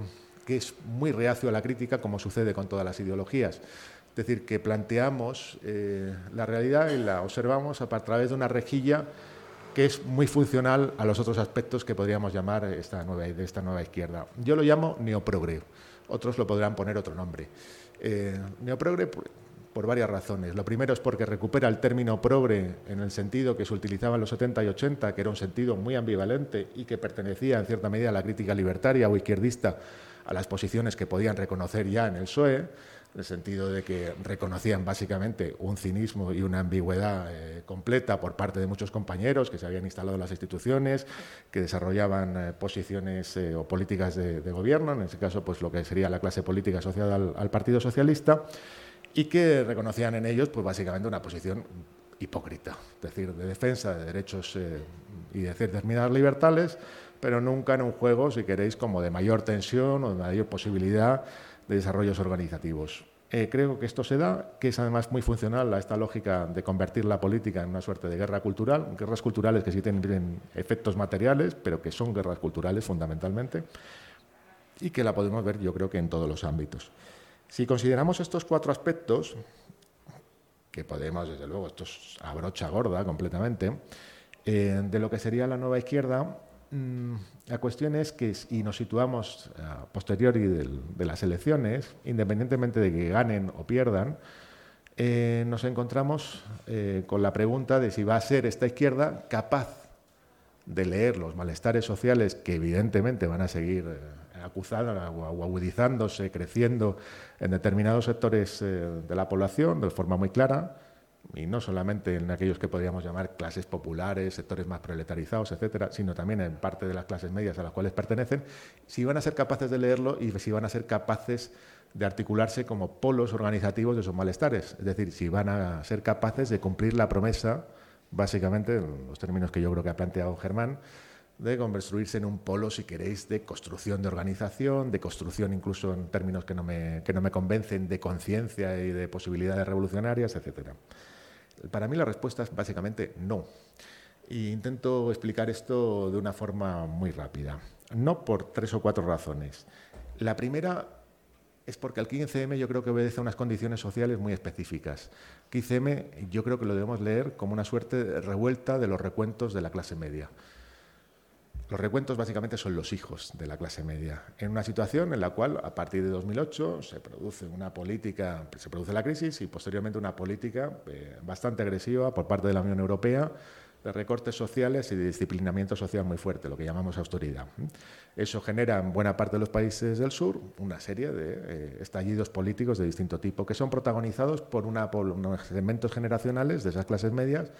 que es muy reacio a la crítica, como sucede con todas las ideologías. Es decir, que planteamos eh, la realidad y la observamos a través de una rejilla que es muy funcional a los otros aspectos que podríamos llamar esta nueva, de esta nueva izquierda. Yo lo llamo neoprogre, otros lo podrán poner otro nombre. Eh, por varias razones. Lo primero es porque recupera el término progre en el sentido que se utilizaba en los 70 y 80, que era un sentido muy ambivalente y que pertenecía en cierta medida a la crítica libertaria o izquierdista a las posiciones que podían reconocer ya en el PSOE, en el sentido de que reconocían básicamente un cinismo y una ambigüedad eh, completa por parte de muchos compañeros que se habían instalado en las instituciones, que desarrollaban eh, posiciones eh, o políticas de, gobierno, en ese caso pues lo que sería la clase política asociada al Partido Socialista y que reconocían en ellos pues básicamente una posición hipócrita, es decir, de defensa de derechos eh, y de determinadas libertades, pero nunca en un juego, si queréis, como de mayor tensión o de mayor posibilidad de desarrollos organizativos. Eh, creo que esto se da, que es además muy funcional a esta lógica de convertir la política en una suerte de guerra cultural, guerras culturales que sí tienen efectos materiales, pero que son guerras culturales fundamentalmente, y que la podemos ver yo creo que en todos los ámbitos. Si consideramos estos cuatro aspectos, que podemos, desde luego, esto es a brocha gorda completamente, eh, de lo que sería la nueva izquierda, mm, la cuestión es que, y nos situamos a posteriori de, las elecciones, independientemente de que ganen o pierdan, eh, nos encontramos eh, con la pregunta de si va a ser esta izquierda capaz de leer los malestares sociales que evidentemente van a seguir acusada o agudizándose, creciendo en determinados sectores eh, de la población de forma muy clara, y no solamente en aquellos que podríamos llamar clases populares, sectores más proletarizados, etcétera, sino también en parte de las clases medias a las cuales pertenecen, si van a ser capaces de leerlo y si van a ser capaces de articularse como polos organizativos de esos malestares, es decir, si van a ser capaces de cumplir la promesa, básicamente, en los términos que yo creo que ha planteado Germán, de construirse en un polo, si queréis, de construcción de organización, de construcción incluso en términos que no me, que no me convencen, de conciencia y de posibilidades revolucionarias, etc. Para mí la respuesta es básicamente no. E intento explicar esto de una forma muy rápida. No por tres o cuatro razones. La primera es porque el 15M yo creo que obedece a unas condiciones sociales muy específicas. 15M yo creo que lo debemos leer como una suerte de revuelta de los recuentos de la clase media. Los recuentos básicamente son los hijos de la clase media, en una situación en la cual a partir de 2008 se produce una política, se produce la crisis y posteriormente una política eh, bastante agresiva por parte de la Unión Europea de recortes sociales y de disciplinamiento social muy fuerte, lo que llamamos austeridad. Eso genera en buena parte de los países del sur una serie de eh, estallidos políticos de distinto tipo que son protagonizados por, una, por unos elementos generacionales de esas clases medias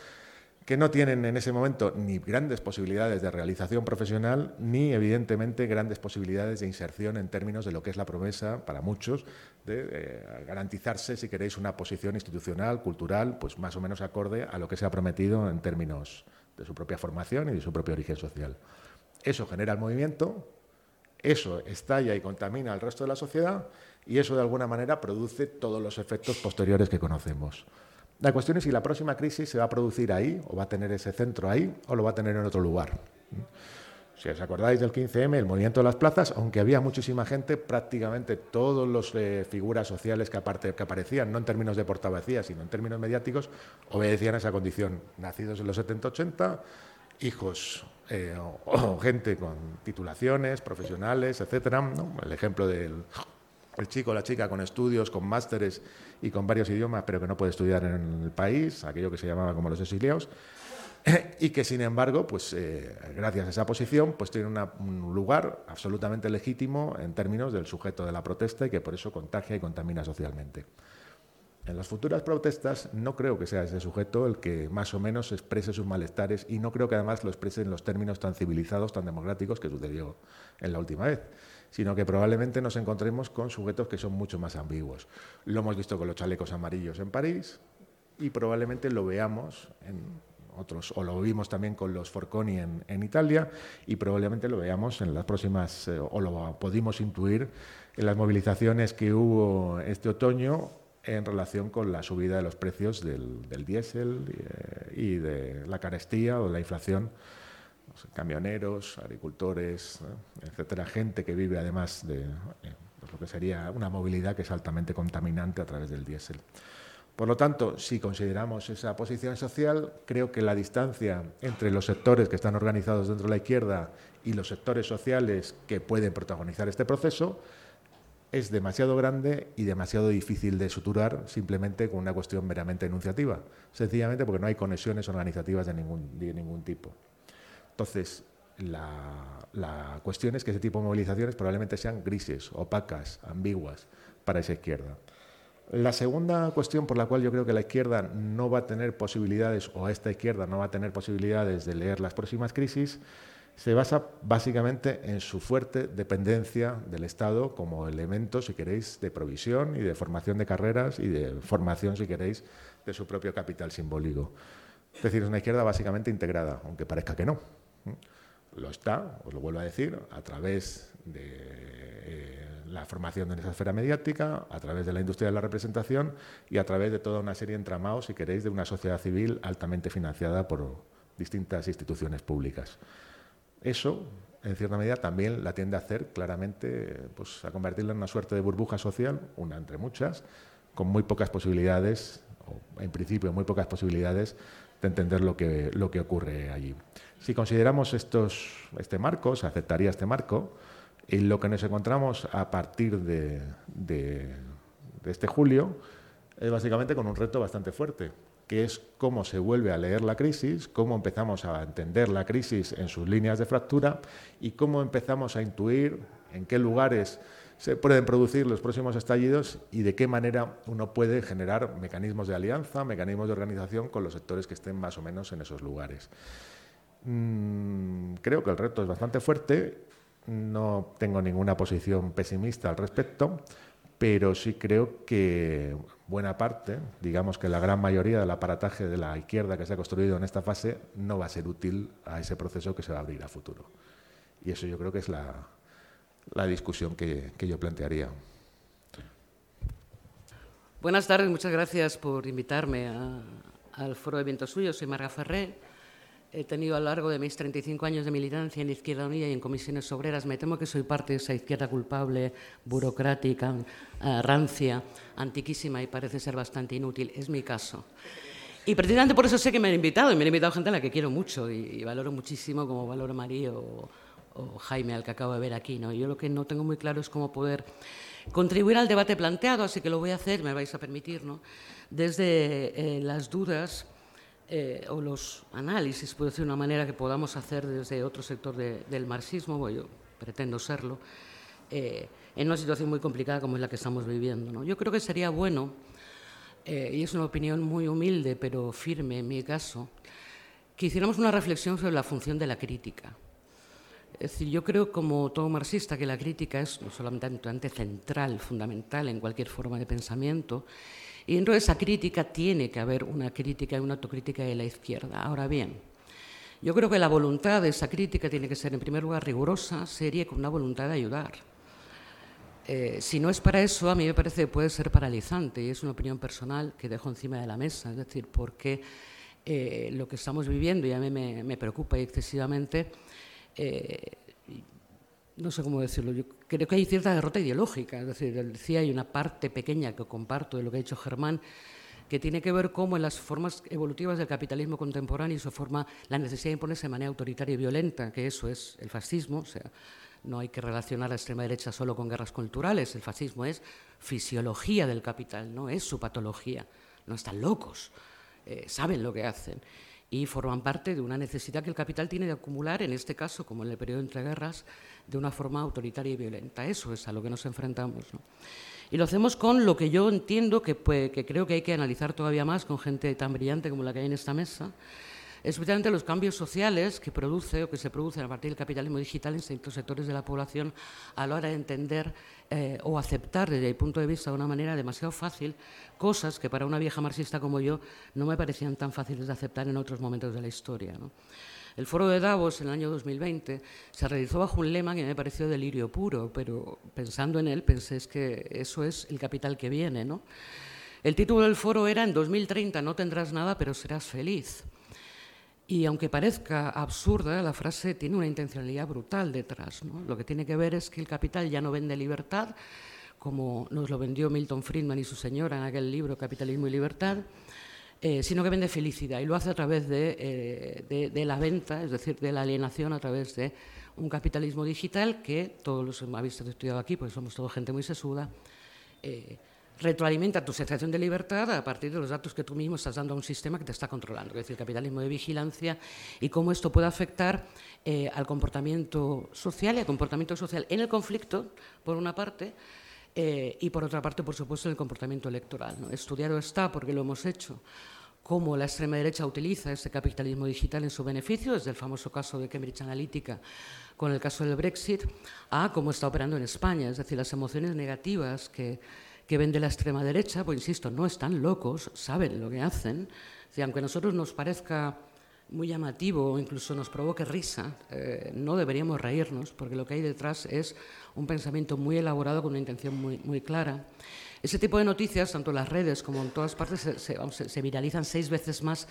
que no tienen en ese momento ni grandes posibilidades de realización profesional, ni evidentemente grandes posibilidades de inserción en términos de lo que es la promesa para muchos de eh, garantizarse, si queréis, una posición institucional, cultural, pues más o menos acorde a lo que se ha prometido en términos de su propia formación y de su propio origen social. Eso genera el movimiento, eso estalla y contamina al resto de la sociedad y eso de alguna manera produce todos los efectos posteriores que conocemos. La cuestión es si la próxima crisis se va a producir ahí, o va a tener ese centro ahí, o lo va a tener en otro lugar. Si os acordáis del 15M, el movimiento de las plazas, aunque había muchísima gente, prácticamente todas las eh, figuras sociales que, aparte, que, aparecían, no en términos de portavacía, sino en términos mediáticos, obedecían a esa condición. Nacidos en los 70-80, hijos eh, gente con titulaciones, profesionales, etcétera. El ejemplo del el chico o la chica con estudios, con másteres y con varios idiomas, pero que no puede estudiar en el país, aquello que se llamaba como los exiliados, [CLEARS THROAT] y que sin embargo, pues eh, gracias a esa posición, pues tiene un lugar absolutamente legítimo en términos del sujeto de la protesta y que por eso contagia y contamina socialmente. En las futuras protestas no creo que sea ese sujeto el que más o menos exprese sus malestares y no creo que además lo exprese en los términos tan civilizados, tan democráticos que sucedió en la última vez, sino que probablemente nos encontremos con sujetos que son mucho más ambiguos. Lo hemos visto con los chalecos amarillos en París y probablemente lo veamos en otros, o lo vimos también con los Forconi en, Italia y probablemente lo veamos en las próximas, eh, o lo pudimos intuir en las movilizaciones que hubo este otoño en relación con la subida de los precios del, diésel eh, y de la carestía o la inflación. Camioneros, agricultores, etcétera, gente que vive además de eh, pues lo que sería una movilidad que es altamente contaminante a través del diésel. Por lo tanto, si consideramos esa posición social, creo que la distancia entre los sectores que están organizados dentro de la izquierda y los sectores sociales que pueden protagonizar este proceso es demasiado grande y demasiado difícil de suturar simplemente con una cuestión meramente enunciativa, sencillamente porque no hay conexiones organizativas de ningún, de ningún tipo. Entonces, la, cuestión es que ese tipo de movilizaciones probablemente sean grises, opacas, ambiguas para esa izquierda. La segunda cuestión por la cual yo creo que la izquierda no va a tener posibilidades, o esta izquierda no va a tener posibilidades de leer las próximas crisis, se basa básicamente en su fuerte dependencia del Estado como elemento, si queréis, de provisión y de formación de carreras y de formación, si queréis, de su propio capital simbólico. Es decir, es una izquierda básicamente integrada, aunque parezca que no. Lo está, os lo vuelvo a decir, a través de eh, la formación de esa esfera mediática, a través de la industria de la representación y a través de toda una serie de entramados, si queréis, de una sociedad civil altamente financiada por distintas instituciones públicas. Eso, en cierta medida, también la tiende a hacer claramente, pues a convertirla en una suerte de burbuja social, una entre muchas, con muy pocas posibilidades, o en principio muy pocas posibilidades, de entender lo que, lo que ocurre allí. Si consideramos este marco, se aceptaría este marco, y lo que nos encontramos a partir de, de este julio es básicamente con un reto bastante fuerte, que es cómo se vuelve a leer la crisis, cómo empezamos a entender la crisis en sus líneas de fractura y cómo empezamos a intuir en qué lugares se pueden producir los próximos estallidos y de qué manera uno puede generar mecanismos de alianza, mecanismos de organización con los sectores que estén más o menos en esos lugares. Mm, creo que el reto es bastante fuerte, no tengo ninguna posición pesimista al respecto, pero sí creo que buena parte, digamos que la gran mayoría del aparataje de la izquierda que se ha construido en esta fase no va a ser útil a ese proceso que se va a abrir a futuro. Y eso yo creo que es la, discusión que, yo plantearía. Buenas tardes, muchas gracias por invitarme al foro de Viento Suyo. Soy Marga Ferré he tenido a lo largo de mis 35 años de militancia en Izquierda Unida y en comisiones obreras, me temo que soy parte de esa izquierda culpable, burocrática, uh, rancia, antiquísima y parece ser bastante inútil. Es mi caso. Y precisamente por eso sé que me han invitado, y me han invitado gente a la que quiero mucho y, y valoro muchísimo, como valoro María o, o, Jaime, al que acabo de ver aquí. ¿no? Yo lo que no tengo muy claro es cómo poder contribuir al debate planteado, así que lo voy a hacer, me vais a permitir, ¿no? desde eh, las dudas eh, o los análisis, puede ser una manera que podamos hacer desde otro sector de, del marxismo, bueno, yo pretendo serlo, eh, en una situación muy complicada como es la que estamos viviendo. ¿no? Yo creo que sería bueno, eh, y es una opinión muy humilde pero firme en mi caso, que hiciéramos una reflexión sobre la función de la crítica. Es decir, yo creo, como todo marxista, que la crítica es no solamente central, fundamental en cualquier forma de pensamiento, y dentro de esa crítica tiene que haber una crítica y una autocrítica de la izquierda. Ahora bien, yo creo que la voluntad de esa crítica tiene que ser, en primer lugar, rigurosa, seria, con una voluntad de ayudar. Eh, si no es para eso, a mí me parece que puede ser paralizante y es una opinión personal que dejo encima de la mesa. Es decir, porque eh, lo que estamos viviendo y a mí me, me preocupa excesivamente, eh, no sé cómo decirlo, creo que hay cierta derrota ideológica, es decir, decía, hay una parte pequeña que comparto de lo que ha dicho Germán, que tiene que ver cómo en las formas evolutivas del capitalismo contemporáneo se forma la necesidad de imponerse de manera autoritaria y violenta, que eso es el fascismo, o sea, no hay que relacionar a la extrema derecha solo con guerras culturales, el fascismo es fisiología del capital, no es su patología, no están locos, eh, saben lo que hacen y forman parte de una necesidad que el capital tiene de acumular, en este caso, como en el periodo entre guerras, de una forma autoritaria y violenta. Eso es a lo que nos enfrentamos. Y lo hacemos con lo que yo entiendo que, que creo que hay que analizar todavía más con gente tan brillante como la que hay en esta mesa, especialmente los cambios sociales que produce o que se producen a partir del capitalismo digital en ciertos sectores de la población a la hora de entender eh, o aceptar desde el punto de vista de una manera demasiado fácil cosas que para una vieja marxista como yo no me parecían tan fáciles de aceptar en otros momentos de la historia. El foro de Davos en el año 2020 se realizó bajo un lema que me pareció delirio puro, pero pensando en él pensé que eso es el capital que viene. El título del foro era En 2030 no tendrás nada, pero serás feliz. Y aunque parezca absurda, la frase tiene una intencionalidad brutal detrás. Lo que tiene que ver es que el capital ya no vende libertad, como nos lo vendió Milton Friedman y su señora en aquel libro Capitalismo y Libertad, eh, sino que vende felicidad y lo hace a través eh, de, la venta, es decir, de la alienación a través de un capitalismo digital que todos los habéis estudiado aquí, pues somos toda gente muy sesuda. Eh, retroalimenta tu sensación de libertad a partir de los datos que tú mismo estás dando a un sistema que te está controlando, es decir, el capitalismo de vigilancia y cómo esto puede afectar eh, al comportamiento social y al comportamiento social en el conflicto, por una parte, eh, y por otra parte, por supuesto, en el comportamiento electoral. ¿no? Estudiado está, porque lo hemos hecho, cómo la extrema derecha utiliza ese capitalismo digital en su beneficio, desde el famoso caso de Cambridge Analytica con el caso del Brexit, a cómo está operando en España, es decir, las emociones negativas que que ven de la extrema derecha, pues insisto, no están locos, saben lo que hacen. aunque a nosotros nos parezca muy llamativo o incluso nos provoque risa, eh, no deberíamos reírnos, porque lo que hay detrás es un pensamiento muy elaborado con una intención muy, clara. Ese tipo de noticias, tanto en las redes como en todas partes, se viralizan seis veces más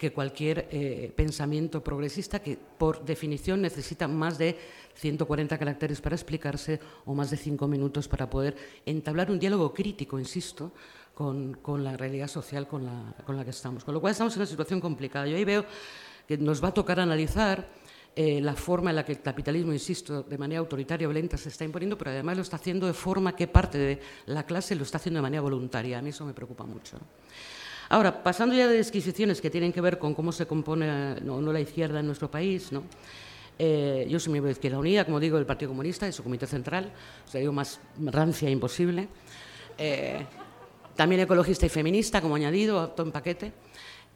que cualquier eh, pensamiento progresista que por definición necesita más de 140 caracteres para explicarse o más de cinco minutos para poder entablar un diálogo crítico, insisto, con, la realidad social con la, con la, que estamos. Con lo cual estamos en una situación complicada. Yo ahí veo que nos va a tocar analizar eh, la forma en la que el capitalismo, insisto, de manera autoritaria o lenta se está imponiendo, pero además lo está haciendo de forma que parte de la clase lo está haciendo de manera voluntaria. A mí eso me preocupa mucho. Ahora, pasando ya de disquisiciones que tienen que ver con cómo se compone no, la izquierda en nuestro país, ¿no? Eh, yo soy miembro de Izquierda Unida, como digo, del Partido Comunista, de su comité central, o sea, digo más rancia imposible. Eh, también ecologista y feminista, como añadido, todo en paquete.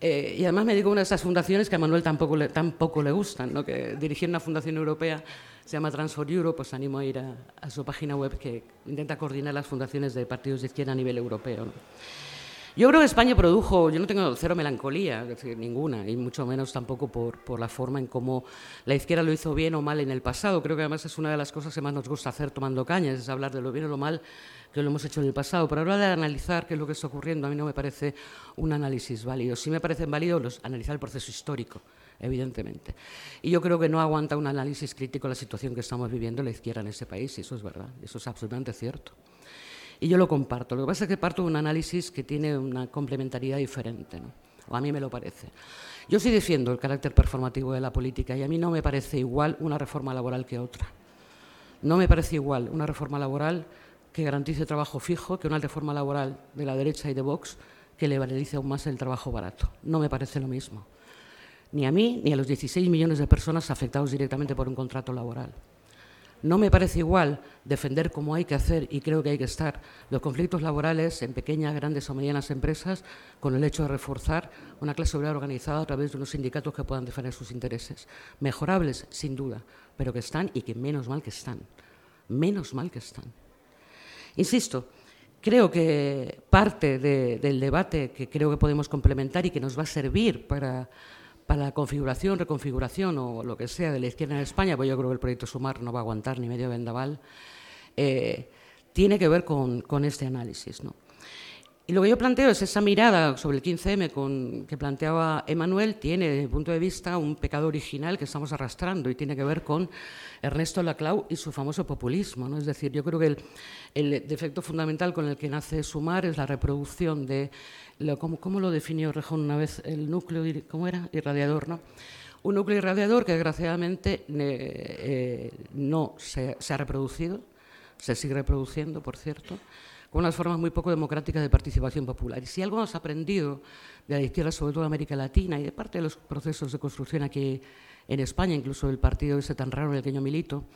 Eh, y además me digo una de esas fundaciones que a Manuel tampoco le, tampoco le gustan, ¿no? que dirigir una fundación europea se llama Transfor Europe, pues animo a ir a, a, su página web que intenta coordinar las fundaciones de partidos de izquierda a nivel europeo. ¿no? Yo creo que España produjo, yo no tengo cero melancolía, ninguna, y mucho menos tampoco por, por, la forma en cómo la izquierda lo hizo bien o mal en el pasado. Creo que además es una de las cosas que más nos gusta hacer tomando cañas, es hablar de lo bien o lo mal que lo hemos hecho en el pasado. Pero ahora de analizar qué es lo que está ocurriendo, a mí no me parece un análisis válido. Sí me parecen válidos los, analizar el proceso histórico, evidentemente. Y yo creo que no aguanta un análisis crítico la situación que estamos viviendo la izquierda en ese país, y eso es verdad, eso es absolutamente cierto. Y yo lo comparto. Lo que pasa es que parto de un análisis que tiene una complementariedad diferente, ¿no? a mí me lo parece. Yo sí defiendo el carácter performativo de la política y a mí no me parece igual una reforma laboral que otra. No me parece igual una reforma laboral que garantice trabajo fijo que una reforma laboral de la derecha y de Vox que le valorice aún más el trabajo barato. No me parece lo mismo. Ni a mí ni a los 16 millones de personas afectados directamente por un contrato laboral. No me parece igual defender como hay que hacer, y creo que hay que estar, los conflictos laborales en pequeñas, grandes o medianas empresas con el hecho de reforzar una clase obrera organizada a través de unos sindicatos que puedan defender sus intereses. Mejorables, sin duda, pero que están y que menos mal que están. Menos mal que están. Insisto, creo que parte del debate que creo que podemos complementar y que nos va a servir para para la configuración, reconfiguración o lo que sea de la izquierda en España, pues yo creo que el proyecto Sumar no va a aguantar ni medio vendaval, eh, tiene que ver con, este análisis. Y lo que yo planteo es esa mirada sobre el 15M con, que planteaba Emanuel, tiene desde mi punto de vista un pecado original que estamos arrastrando y tiene que ver con Ernesto Laclau y su famoso populismo. ¿no? Es decir, yo creo que el, el, defecto fundamental con el que nace Sumar es la reproducción de, lo, ¿cómo, ¿cómo, lo definió Rejón una vez? El núcleo, ¿cómo era? Irradiador, ¿no? Un núcleo irradiador que desgraciadamente eh, eh, no se, se ha reproducido, se sigue reproduciendo, por cierto con unas formas muy poco democráticas de participación popular. Y si algo hemos aprendido de la izquierda, sobre todo de América Latina, y de parte de los procesos de construcción aquí en España, incluso el partido ese tan raro el que yo milito,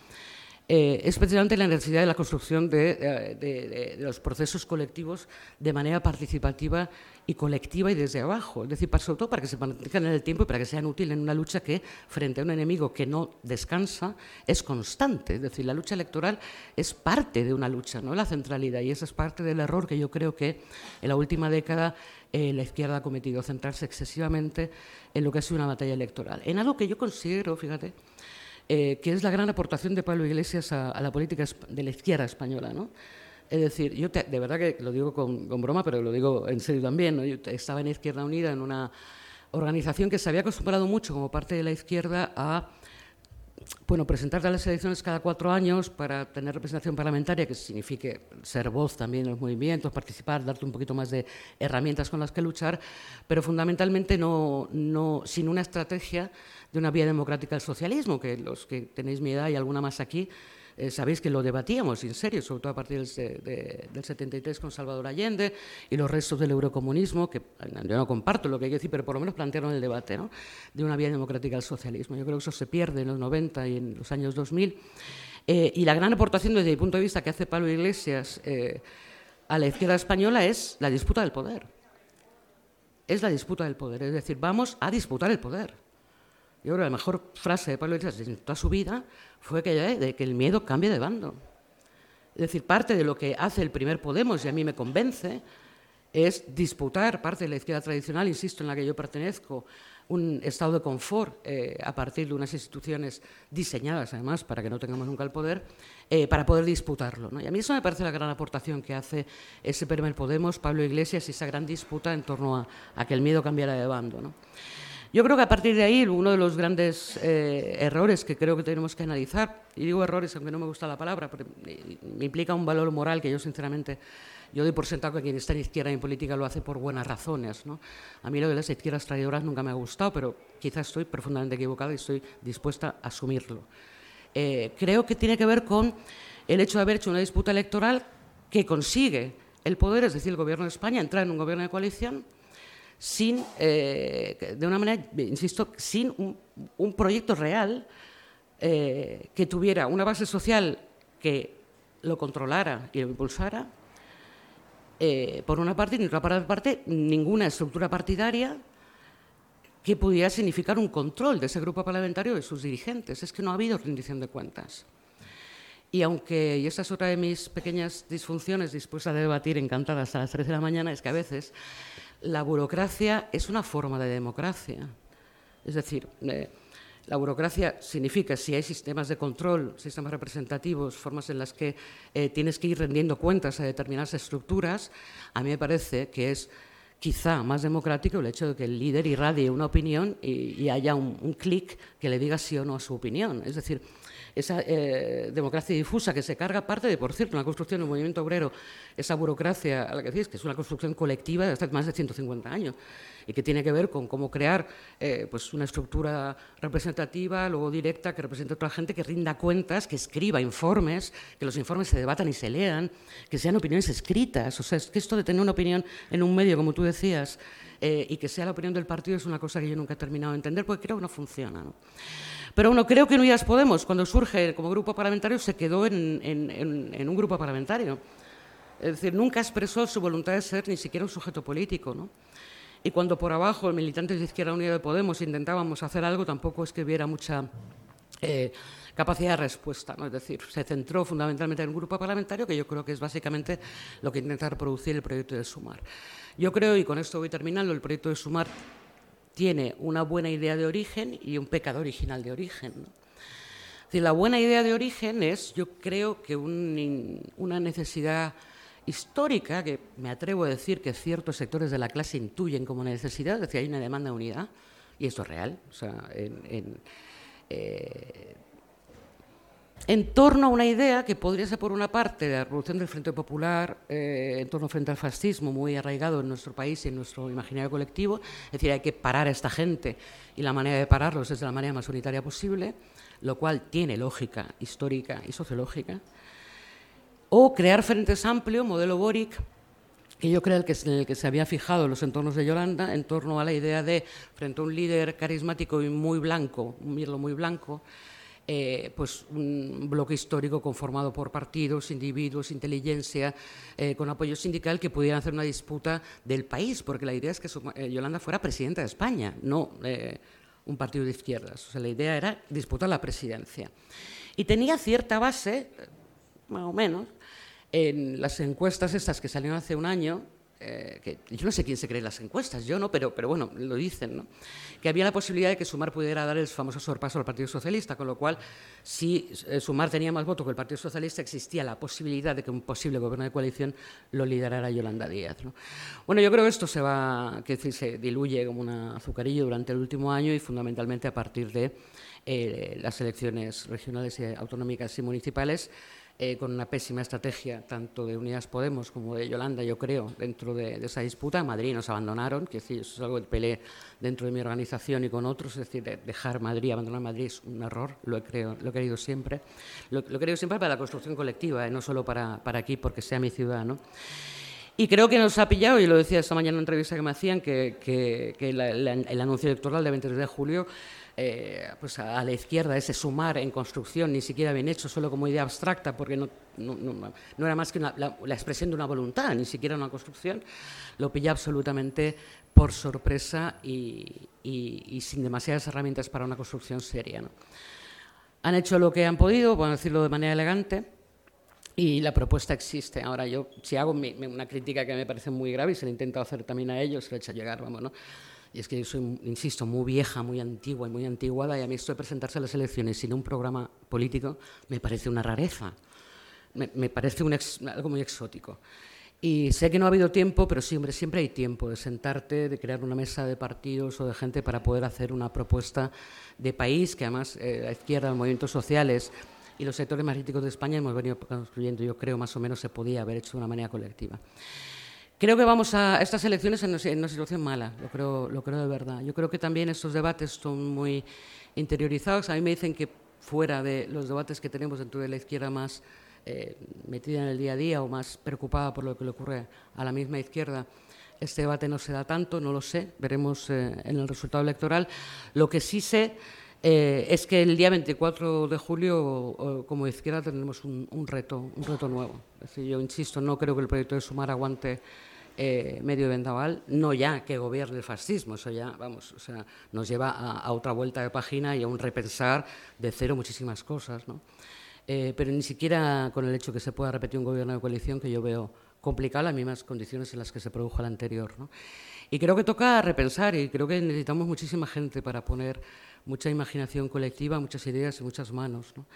eh, es precisamente la necesidad de la construcción de, de, los procesos colectivos de manera participativa y colectiva y desde abajo. Es decir, sobre todo para que se mantengan en el tiempo y para que sean útiles en una lucha que, frente a un enemigo que no descansa, es constante. Es decir, la lucha electoral es parte de una lucha, no la centralidad. Y esa es parte del error que yo creo que en la última década eh, la izquierda ha cometido, centrarse excesivamente en lo que ha sido una batalla electoral. En algo que yo considero, fíjate, eh, que es la gran aportación de Pablo Iglesias a, a la política de la izquierda española. ¿no? Es decir, yo te, de verdad que lo digo con, broma, pero lo digo en serio también. ¿no? Yo estaba en Izquierda Unida, en una organización que se había acostumbrado mucho como parte de la izquierda a bueno, presentar a las elecciones cada cuatro años para tener representación parlamentaria, que signifique ser voz también en los movimientos, participar, darte un poquito más de herramientas con las que luchar, pero fundamentalmente no, no sin una estrategia de una vía democrática al socialismo, que los que tenéis mi edad y alguna más aquí, eh, sabéis que lo debatíamos en serio, sobre todo a partir del, de, del 73 con Salvador Allende y los restos del eurocomunismo, que yo no comparto lo que hay que decir, pero por lo menos plantearon el debate de una vía democrática al socialismo. Yo creo que eso se pierde en los 90 y en los años 2000. Eh, y la gran aportación desde mi punto de vista que hace Pablo Iglesias eh, a la izquierda española es la disputa del poder. Es la disputa del poder, es decir, vamos a disputar el poder. Yo creo que la mejor frase de Pablo Iglesias en toda su vida fue aquella de que el miedo cambie de bando. Es decir, parte de lo que hace el primer Podemos, y a mí me convence, es disputar parte de la izquierda tradicional, insisto, en la que yo pertenezco, un estado de confort eh, a partir de unas instituciones diseñadas, además, para que no tengamos nunca el poder, eh, para poder disputarlo. ¿no? Y a mí eso me parece la gran aportación que hace ese primer Podemos, Pablo Iglesias, y esa gran disputa en torno a, a que el miedo cambiara de bando. ¿no? Yo creo que a partir de ahí uno de los grandes eh, errores que creo que tenemos que analizar, y digo errores aunque no me gusta la palabra, pero me implica un valor moral que yo sinceramente, yo doy por sentado que quien está en izquierda en política lo hace por buenas razones. ¿no? A mí lo de las izquierdas traidoras nunca me ha gustado, pero quizás estoy profundamente equivocada y estoy dispuesta a asumirlo. Eh, creo que tiene que ver con el hecho de haber hecho una disputa electoral que consigue el poder, es decir, el gobierno de España, entrar en un gobierno de coalición, sin, eh, de una manera, insisto, sin un, un proyecto real eh, que tuviera una base social que lo controlara y lo impulsara, eh, por una parte, y por otra parte, ninguna estructura partidaria que pudiera significar un control de ese grupo parlamentario de sus dirigentes. Es que no ha habido rendición de cuentas. Y aunque, y esa es otra de mis pequeñas disfunciones, dispuesta a debatir encantada hasta las 3 de la mañana, es que a veces la burocracia es una forma de democracia. Es decir, eh, la burocracia significa si hay sistemas de control, sistemas representativos, formas en las que eh, tienes que ir rendiendo cuentas a determinadas estructuras, a mí me parece que es quizá más democrático el hecho de que el líder irradie una opinión y, haya un, un clic que le diga sí o no a su opinión. Es decir, esa eh, democracia difusa que se carga parte de, por cierto, una construcción del movimiento obrero, esa burocracia a la que decís, que es una construcción colectiva de más de 150 años y que tiene que ver con cómo crear eh, pues una estructura representativa, luego directa, que represente a otra gente, que rinda cuentas, que escriba informes, que los informes se debatan y se lean, que sean opiniones escritas. O sea, es que esto de tener una opinión en un medio, como tú decías, eh, y que sea la opinión del partido es una cosa que yo nunca he terminado de entender porque creo que no funciona. Pero bueno, creo que Unidas Podemos, cuando surge como grupo parlamentario, se quedó en, en, en, en un grupo parlamentario. Es decir, nunca expresó su voluntad de ser ni siquiera un sujeto político. ¿no? Y cuando por abajo, militantes de Izquierda Unida de Podemos, intentábamos hacer algo, tampoco es que hubiera mucha eh, capacidad de respuesta. Es decir, se centró fundamentalmente en un grupo parlamentario que yo creo que es básicamente lo que intenta reproducir el proyecto de Sumar. Yo creo, y con esto voy terminando, el proyecto de Sumar tiene una buena idea de origen y un pecado original de origen. ¿no? La buena idea de origen es, yo creo que un, una necesidad histórica que me atrevo a decir que ciertos sectores de la clase intuyen como necesidad, es decir, hay una demanda de unidad, y esto es real. O sea, en, eh, torno a una idea que podría ser, por una parte, la revolución del Frente Popular, eh, en torno frente al fascismo, muy arraigado en nuestro país y en nuestro imaginario colectivo, es decir, hay que parar a esta gente y la manera de pararlos es de la manera más unitaria posible, lo cual tiene lógica histórica y sociológica, o crear frentes amplios, modelo Boric, que yo creo que en el que se había fijado los entornos de Yolanda, en torno a la idea de, frente a un líder carismático y muy blanco, un mirlo muy blanco, eh, pues un bloque histórico conformado por partidos, individuos, inteligencia, eh, con apoyo sindical que pudieran hacer una disputa del país, porque la idea es que eh, Yolanda fuera presidenta de España, no un partido de izquierdas. O sea, la idea era disputar la presidencia. Y tenía cierta base, más o menos, en las encuestas estas que salieron hace un año, eh, que yo no sé quién se cree las encuestas, yo no, pero, pero bueno, lo dicen, ¿no? que había la posibilidad de que Sumar pudiera dar el famoso sorpaso al Partido Socialista, con lo cual, si eh, Sumar tenía más votos que el Partido Socialista, existía la posibilidad de que un posible gobierno de coalición lo liderara Yolanda Díaz. Bueno, yo creo que esto se va, que se diluye como un azucarillo durante el último año y fundamentalmente a partir de eh, las elecciones regionales autonómicas y municipales eh, con una pésima estrategia tanto de Unidas Podemos como de Yolanda, yo creo, dentro de, esa disputa. Madrid nos abandonaron, que eso es algo que peleé dentro de mi organización y con otros, es decir, dejar Madrid, abandonar Madrid es un error, lo he, creo, lo he querido siempre. Lo, he querido siempre para la construcción colectiva, eh, no solo para, para aquí, porque sea mi ciudad, ¿no? Y creo que nos ha pillado, y lo decía esta mañana en una entrevista que me hacían, que, que, el anuncio electoral del 23 de julio eh, pues a, la izquierda, ese sumar en construcción, ni siquiera bien hecho, solo como idea abstracta, porque no, era más que la, expresión de una voluntad, ni siquiera una construcción, lo pilla absolutamente por sorpresa y, sin demasiadas herramientas para una construcción seria. Han hecho lo que han podido, por decirlo de manera elegante, y la propuesta existe. Ahora yo, si hago una crítica que me parece muy grave y se la intento hacer también a ellos, se lo he hecho llegar, vamos, ¿no? Y es que yo soy, insisto, muy vieja, muy antigua y muy antiguada, y a mí esto de presentarse a las elecciones sin un programa político me parece una rareza, me, parece algo muy exótico. Y sé que no ha habido tiempo, pero siempre, siempre hay tiempo de sentarte, de crear una mesa de partidos o de gente para poder hacer una propuesta de país, que además eh, la izquierda, los movimientos sociales y los sectores más críticos de España hemos venido construyendo, yo creo, más o menos se podía haber hecho de una manera colectiva. Creo que vamos a estas elecciones en una situación mala, lo creo, lo creo de verdad. Yo creo que también estos debates son muy interiorizados. A mí me dicen que fuera de los debates que tenemos dentro de la izquierda más eh, metida en el día a día o más preocupada por lo que le ocurre a la misma izquierda, este debate no se da tanto, no lo sé, veremos eh, en el resultado electoral. Lo que sí sé eh, es que el día 24 de julio, como izquierda, tendremos un, un, reto, un reto nuevo. Es decir, yo insisto, no creo que el proyecto de Sumar aguante eh, medio vendaval, no ya que gobierne el fascismo, eso ya, vamos, o sea, nos lleva a, otra vuelta de página y a un repensar de cero muchísimas cosas, ¿no? Eh, pero ni siquiera con el hecho que se pueda repetir un gobierno de coalición que yo veo complicado las mismas condiciones en las que se produjo el anterior. ¿no? Y creo que toca repensar y creo que necesitamos muchísima gente para poner mucha imaginación colectiva, muchas ideas y muchas manos. ¿no?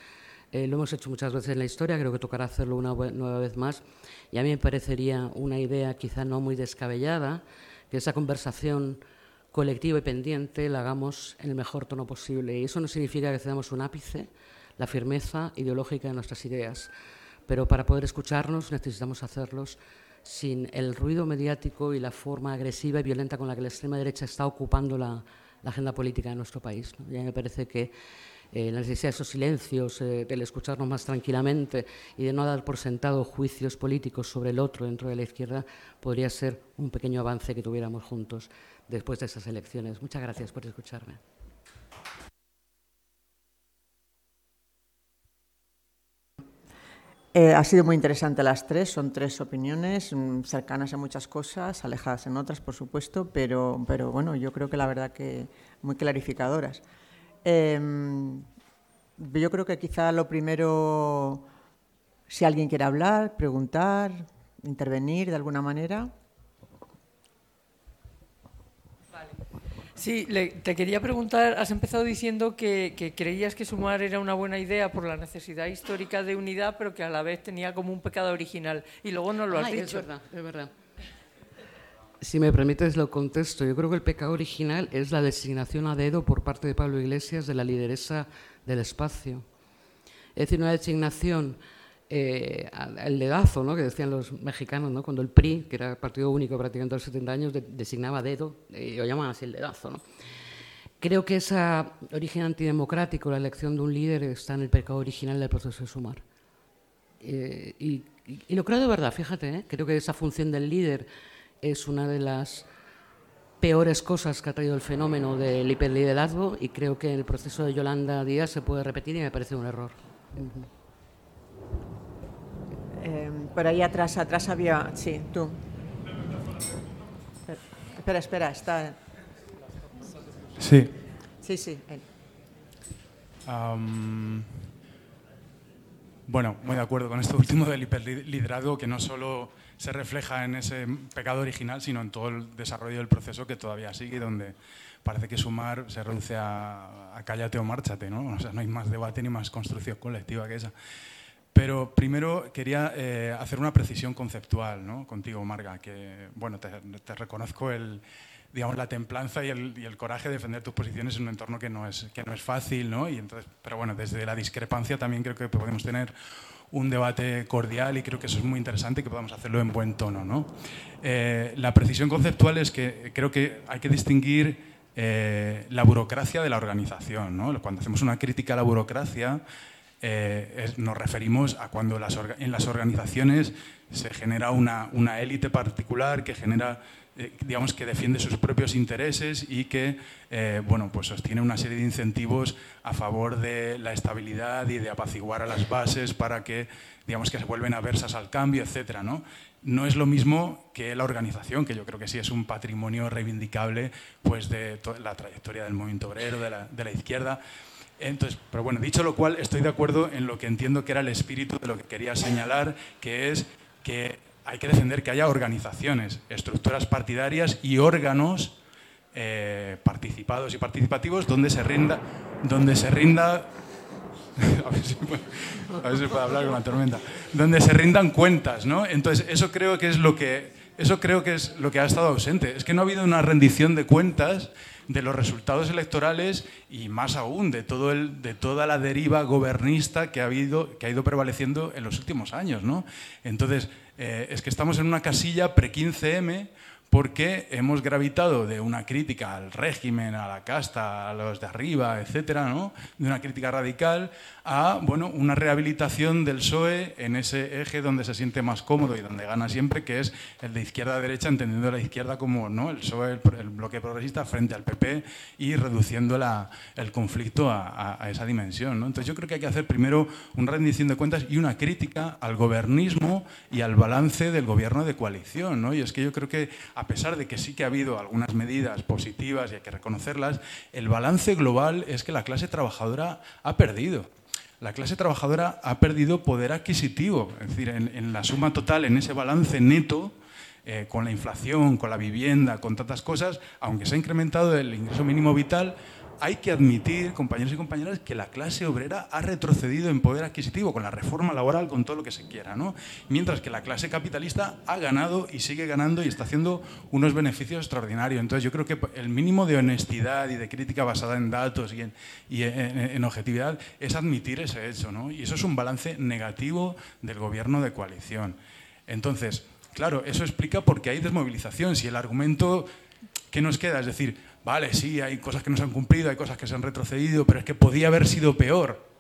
Eh, lo hemos hecho muchas veces en la historia, creo que tocará hacerlo una nueva vez más. Y a mí me parecería una idea quizá no muy descabellada, que esa conversación colectiva y pendiente la hagamos en el mejor tono posible. Y eso no significa que cedamos un ápice, la firmeza ideológica de nuestras ideas. Pero para poder escucharnos necesitamos hacerlos sin el ruido mediático y la forma agresiva y violenta con la que la extrema derecha está ocupando la, agenda política de nuestro país. Ya me parece que eh, la necesidad de esos silencios, eh, del escucharnos más tranquilamente y de no dar por sentado juicios políticos sobre el otro dentro de la izquierda, podría ser un pequeño avance que tuviéramos juntos después de esas elecciones. Muchas gracias por escucharme. Eh, ha sido muy interesante las tres, son tres opiniones mm, cercanas en muchas cosas, alejadas en otras, por supuesto, pero, pero bueno, yo creo que la verdad que muy clarificadoras. Em, yo creo que quizá lo primero, si alguien quiere hablar, preguntar, intervenir de alguna manera. Sí, le- te quería preguntar, has empezado diciendo que, que creías que Sumar era una buena idea por la necesidad histórica de unidad, pero que a la vez tenía como un pecado original. Y luego no lo has Ay, dicho. Es verdad, es verdad. Si me permites, lo contesto. Yo creo que el pecado original es la designación a dedo por parte de Pablo Iglesias de la lideresa del espacio. Es decir, una designación, eh, al dedazo, ¿no? que decían los mexicanos, ¿no? cuando el PRI, que era partido único prácticamente a los 70 años, de- designaba dedo, eh, lo llaman así el dedazo. ¿no? Creo que ese origen antidemocrático, la elección de un líder, está en el pecado original del proceso de sumar. Eh, y, y- y lo creo de verdad, fíjate, ¿eh? creo que esa función del líder es una de las peores cosas que ha traído el fenómeno del hiperliderazgo y creo que en el proceso de Yolanda Díaz se puede repetir y me parece un error. Eh, por ahí atrás, atrás había... Sí, tú. Espera, espera, está... Sí. Sí, sí, él. Bueno, muy de acuerdo con esto último del hiperliderazgo, que no solo se refleja en ese pecado original, sino en todo el desarrollo del proceso que todavía sigue, donde parece que sumar se reduce a, a cállate o márchate, ¿no? O sea, no hay más debate ni más construcción colectiva que esa. Pero primero quería eh, hacer una precisión conceptual ¿no? contigo, Marga, que bueno, te, te reconozco el, digamos, la templanza y el, y el coraje de defender tus posiciones en un entorno que no es, que no es fácil, ¿no? Y entonces, pero bueno, desde la discrepancia también creo que podemos tener un debate cordial y creo que eso es muy interesante que podamos hacerlo en buen tono. ¿no? Eh, la precisión conceptual es que creo que hay que distinguir eh, la burocracia de la organización. ¿no? Cuando hacemos una crítica a la burocracia, eh, nos referimos a cuando las en las organizaciones se genera una, una élite particular que genera, eh, digamos, que defiende sus propios intereses y que, eh, bueno, pues sostiene una serie de incentivos a favor de la estabilidad y de apaciguar a las bases para que, digamos, que se vuelven aversas al cambio, etcétera, ¿no? No es lo mismo que la organización, que yo creo que sí es un patrimonio reivindicable pues, de la trayectoria del movimiento obrero, de la, de la izquierda. Entonces, pero bueno, dicho lo cual, estoy de acuerdo en lo que entiendo que era el espíritu de lo que quería señalar, que es que hay que defender que haya organizaciones, estructuras partidarias y órganos eh, participados y participativos donde se rinda, donde se rinda [LAUGHS] a ver si puedo hablar con la tormenta. Donde se rindan cuentas, ¿no? Entonces, eso creo que es lo que eso creo que es lo que ha estado ausente. Es que no ha habido una rendición de cuentas de los resultados electorales y más aún de todo el, de toda la deriva gobernista que ha habido que ha ido prevaleciendo en los últimos años, ¿no? Entonces, eh, es que estamos en una casilla pre-15M porque hemos gravitado de una crítica al régimen, a la casta, a los de arriba, etcétera, ¿no? de una crítica radical, a bueno, una rehabilitación del PSOE en ese eje donde se siente más cómodo y donde gana siempre, que es el de izquierda a derecha, entendiendo la izquierda como ¿no? el PSOE, el, bloque progresista, frente al PP y reduciendo la, el conflicto a, a- a esa dimensión. ¿no? Entonces yo creo que hay que hacer primero una rendición de cuentas y una crítica al gobernismo y al balance del gobierno de coalición. ¿no? Y es que yo creo que, a pesar de que sí que ha habido algunas medidas positivas y hay que reconocerlas, el balance global es que la clase trabajadora ha perdido. La clase trabajadora ha perdido poder adquisitivo, es decir, en, la suma total, en ese balance neto, eh, con la inflación, con la vivienda, con tantas cosas, aunque se ha incrementado el ingreso mínimo vital, hay que admitir, compañeros y compañeras, que la clase obrera ha retrocedido en poder adquisitivo con la reforma laboral, con todo lo que se quiera, ¿no? Mientras que la clase capitalista ha ganado y sigue ganando y está haciendo unos beneficios extraordinarios. Entonces yo creo que el mínimo de honestidad y de crítica basada en datos y en, objetividad es admitir ese hecho, ¿no? Y eso es un balance negativo del gobierno de coalición. Entonces, claro, eso explica por qué hay desmovilización. Si el argumento ¿qué nos queda? Es decir, vale, sí, hay cosas que no se han cumplido, hay cosas que se han retrocedido, pero es que podía haber sido peor.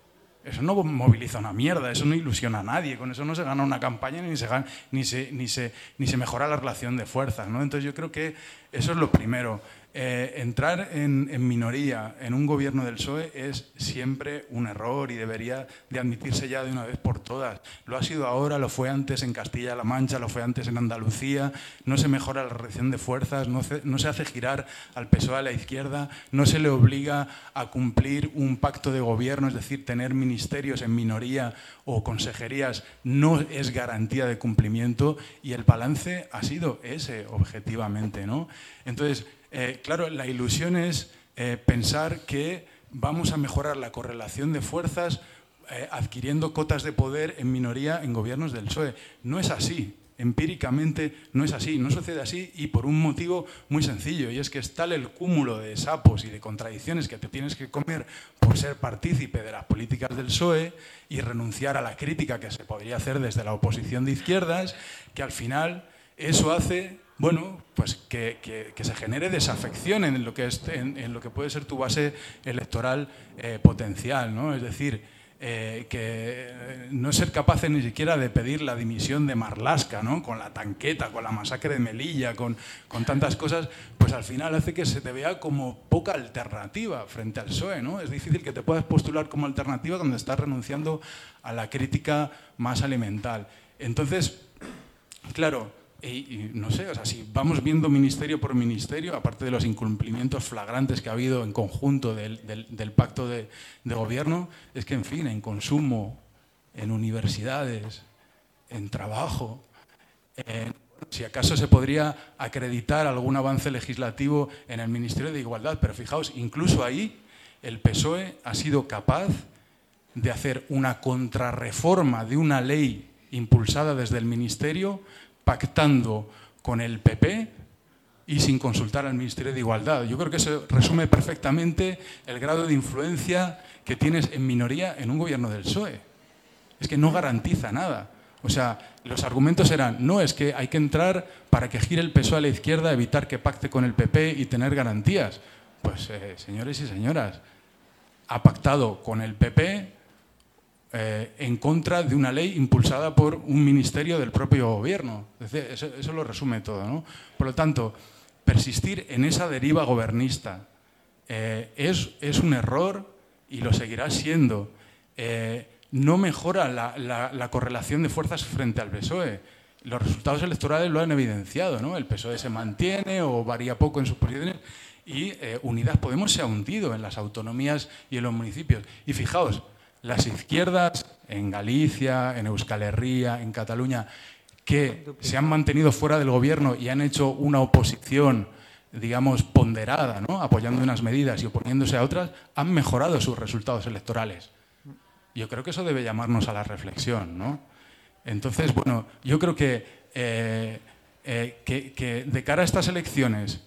Eso no moviliza una mierda, eso no ilusiona a nadie, con eso no se gana una campaña ni se, gana- ni se, ni se, ni se mejora la relación de fuerzas. ¿no? Entonces yo creo que eso es lo primero. Eh, entrar en, minoría en un gobierno del PSOE es siempre un error y debería de admitirse ya de una vez por todas. Lo ha sido ahora, lo fue antes en Castilla-La Mancha, lo fue antes en Andalucía, no se mejora la relación de fuerzas, no, se- no se hace girar al PSOE a la izquierda, no se le obliga a cumplir un pacto de gobierno, es decir, tener ministerios en minoría o consejerías no es garantía de cumplimiento y el balance ha sido ese objetivamente. ¿no? Entonces, eh, claro, la ilusión es eh, pensar que vamos a mejorar la correlación de fuerzas eh, adquiriendo cotas de poder en minoría en gobiernos del PSOE. No es así. Empíricamente no es así, no sucede así y por un motivo muy sencillo, y es que es tal el cúmulo de sapos y de contradicciones que te tienes que comer por ser partícipe de las políticas del PSOE y renunciar a la crítica que se podría hacer desde la oposición de izquierdas, que al final eso hace bueno, pues que, se genere desafección en lo que, es, en, lo que puede ser tu base electoral eh, potencial, ¿no? Es decir, eh, que no ser capaces ni siquiera de pedir la dimisión de Marlasca, ¿no? con la tanqueta, con la masacre de Melilla, con, con, tantas cosas, pues al final hace que se te vea como poca alternativa frente al PSOE. ¿no? Es difícil que te puedas postular como alternativa cuando estás renunciando a la crítica más alimental. Entonces, claro, y, no sé, o sea, si vamos viendo ministerio por ministerio, aparte de los incumplimientos flagrantes que ha habido en conjunto del, pacto de, gobierno, es que, en fin, en consumo, en universidades, en trabajo, si acaso se podría acreditar algún avance legislativo en el Ministerio de Igualdad, pero fijaos, incluso ahí el PSOE ha sido capaz de hacer una contrarreforma de una ley impulsada desde el Ministerio pactando con el PP y sin consultar al Ministerio de Igualdad. Yo creo que eso resume perfectamente el grado de influencia que tienes en minoría en un gobierno del PSOE. Es que no garantiza nada. O sea, los argumentos eran, no, es que hay que entrar para que gire el PSOE a la izquierda, evitar que pacte con el PP y tener garantías. Pues, eh, señores y señoras, ha pactado con el PP eh, en contra de una ley impulsada por un ministerio del propio gobierno. Eso, lo resume todo. ¿no? Por lo tanto, persistir en esa deriva gobernista eh, es, es, un error y lo seguirá siendo. Eh, no mejora la, la, correlación de fuerzas frente al PSOE. Los resultados electorales lo han evidenciado. ¿no? El PSOE se mantiene o varía poco en sus posiciones y Unidas Podemos se ha hundido en las autonomías y en los municipios. Y fijaos, las izquierdas en Galicia, en Euskal Herria, en Cataluña, que se han mantenido fuera del gobierno y han hecho una oposición, digamos, ponderada, ¿no? apoyando unas medidas y oponiéndose a otras, han mejorado sus resultados electorales. Yo creo que eso debe llamarnos a la reflexión. ¿no? Entonces, bueno, yo creo que, eh, eh, que, de cara a estas elecciones,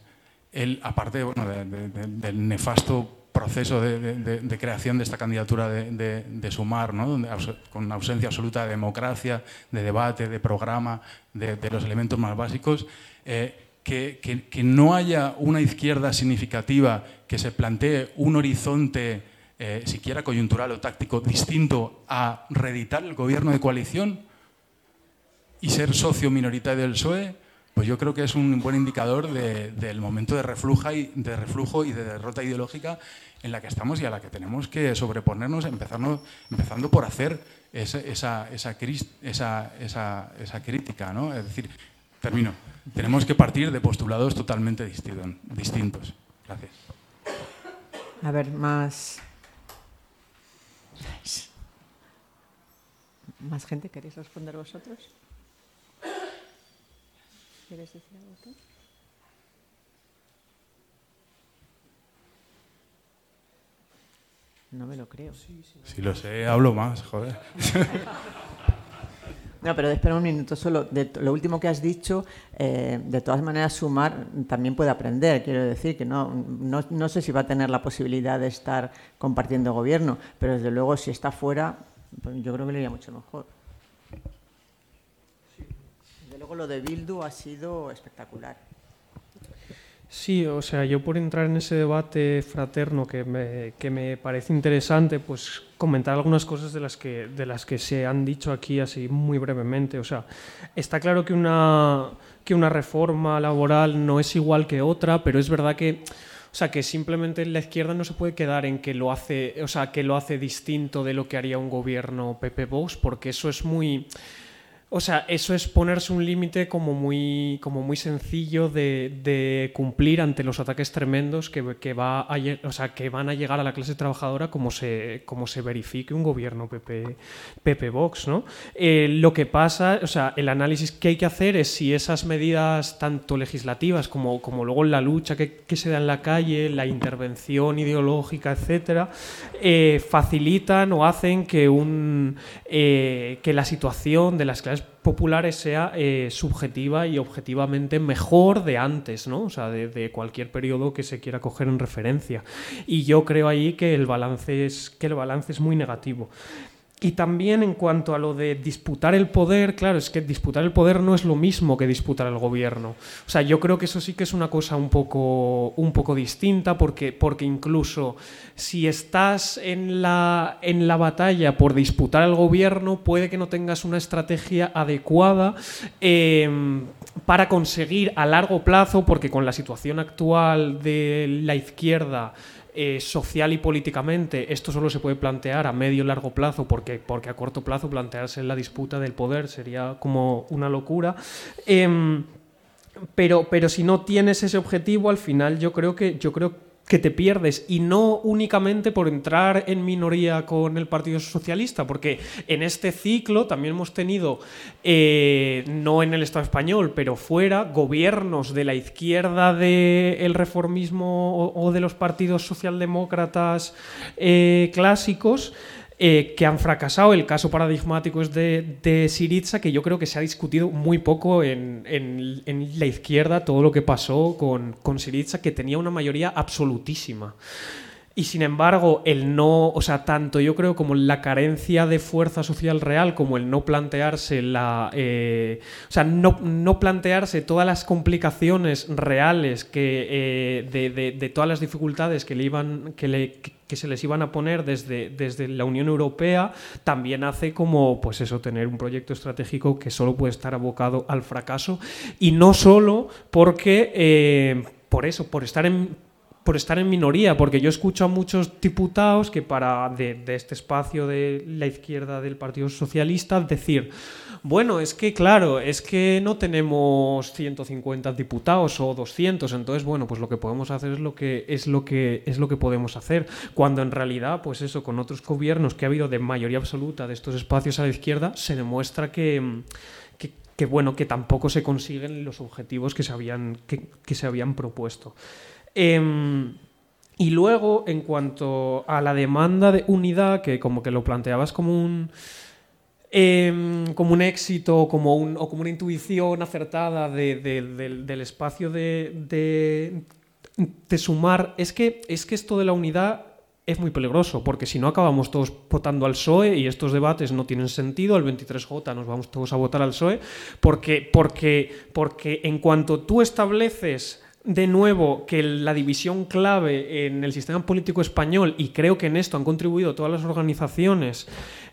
el, aparte bueno, del nefasto proceso de, creación de esta candidatura de, Sumar, ¿no? con ausencia absoluta de democracia, de debate, de programa, de, los elementos más básicos, eh, que, no haya una izquierda significativa que se plantee un horizonte, eh, siquiera coyuntural o táctico, distinto a reeditar el gobierno de coalición y ser socio minoritario del PSOE, pues yo creo que es un buen indicador del momento de, refluja y, de reflujo y de derrota ideológica en la que estamos y a la que tenemos que sobreponernos, empezando por hacer esa, esa, esa, esa crítica. ¿no? Es decir, termino, tenemos que partir de postulados totalmente distintos. Gracias. A ver, más... ¿Más gente? ¿Queréis responder vosotros? ¿Quieres decir algo tú? No me lo creo. Si lo sé, hablo más, joder. [LAUGHS] No, pero espera un minuto solo. De lo último que has dicho, eh, de todas maneras, sumar también puede aprender. Quiero decir que no, no, no, sé si va a tener la posibilidad de estar compartiendo gobierno, pero desde luego si está fuera, pues yo creo que le iría mucho mejor luego lo de Bildu ha sido espectacular. Sí, o sea, yo por entrar en ese debate fraterno que me, que me, parece interesante, pues comentar algunas cosas de las, que, de las que se han dicho aquí así muy brevemente. O sea, está claro que una, que una reforma laboral no es igual que otra, pero es verdad que, o sea, que simplemente la izquierda no se puede quedar en que lo hace, o sea, que lo hace distinto de lo que haría un gobierno PP Vox, porque eso es muy O sea, eso es ponerse un límite como muy, como muy sencillo de, cumplir ante los ataques tremendos que, va a o sea, que van a llegar a la clase trabajadora como se, como se verifique un gobierno PP, PP Vox. ¿no? Eh, lo que pasa, o sea, el análisis que hay que hacer es si esas medidas, tanto legislativas como, como luego la lucha que, que se da en la calle, la intervención ideológica, etcétera, eh, facilitan o hacen que, un, eh, que la situación de las clases populares sea eh, subjetiva y objetivamente mejor de antes, ¿no? O sea, de, cualquier periodo que se quiera coger en referencia. Y yo creo ahí que el balance es, que el balance es muy negativo. Y también en cuanto a lo de disputar el poder, claro, es que disputar el poder no es lo mismo que disputar el gobierno. O sea, yo creo que eso sí que es una cosa un poco, un poco distinta, porque, porque incluso si estás en la, en la batalla por disputar el gobierno, puede que no tengas una estrategia adecuada eh, para conseguir a largo plazo, porque con la situación actual de la izquierda, eh, social y políticamente esto solo se puede plantear a medio y largo plazo porque, porque a corto plazo plantearse la disputa del poder sería como una locura. Em, pero, pero si no tienes ese objetivo, al final yo creo que yo creo que te pierdes y no únicamente por entrar en minoría con el Partido Socialista, porque en este ciclo también hemos tenido, eh, no en el Estado español, pero fuera, gobiernos de la izquierda del reformismo o, o de los partidos socialdemócratas eh, clásicos eh, que han fracasado. El caso paradigmático es de, de Syriza, que yo creo que se ha discutido muy poco en, la izquierda todo lo que pasó con, con Syriza, que tenía una mayoría absolutísima. Y sin embargo, el no, o sea, tanto yo creo como la carencia de fuerza social real, como el no plantearse la, eh, o sea, no, no plantearse todas las complicaciones reales que eh, de, de- todas las dificultades que le iban, que le, que se les iban a poner desde, desde la Unión Europea, también hace como, pues eso, tener un proyecto estratégico que solo puede estar abocado al fracaso. Y no solo porque, eh, por eso, por estar en por estar en minoría, porque yo escucho a muchos diputados que para de, este espacio de la izquierda del Partido Socialista decir, bueno, es que claro, es que no tenemos 150 diputados o 200, entonces bueno, pues lo que podemos hacer es lo que es lo que es lo que podemos hacer, cuando en realidad, pues eso con otros gobiernos que ha habido de mayoría absoluta de estos espacios a la izquierda se demuestra que que, bueno, que tampoco se consiguen los objetivos que se habían que se habían propuesto. Em, y luego, en cuanto a la demanda de unidad, que como que lo planteabas como un, em, como un éxito como un, o como una intuición acertada de- de- del- espacio de sumar, es que, es que esto de la unidad es muy peligroso, porque si no acabamos todos votando al PSOE y estos debates no tienen sentido, el 23J nos vamos todos a votar al PSOE, porque, porque, porque en cuanto tú estableces de nuevo que la división clave en el sistema político español, y creo que en esto han contribuido todas las organizaciones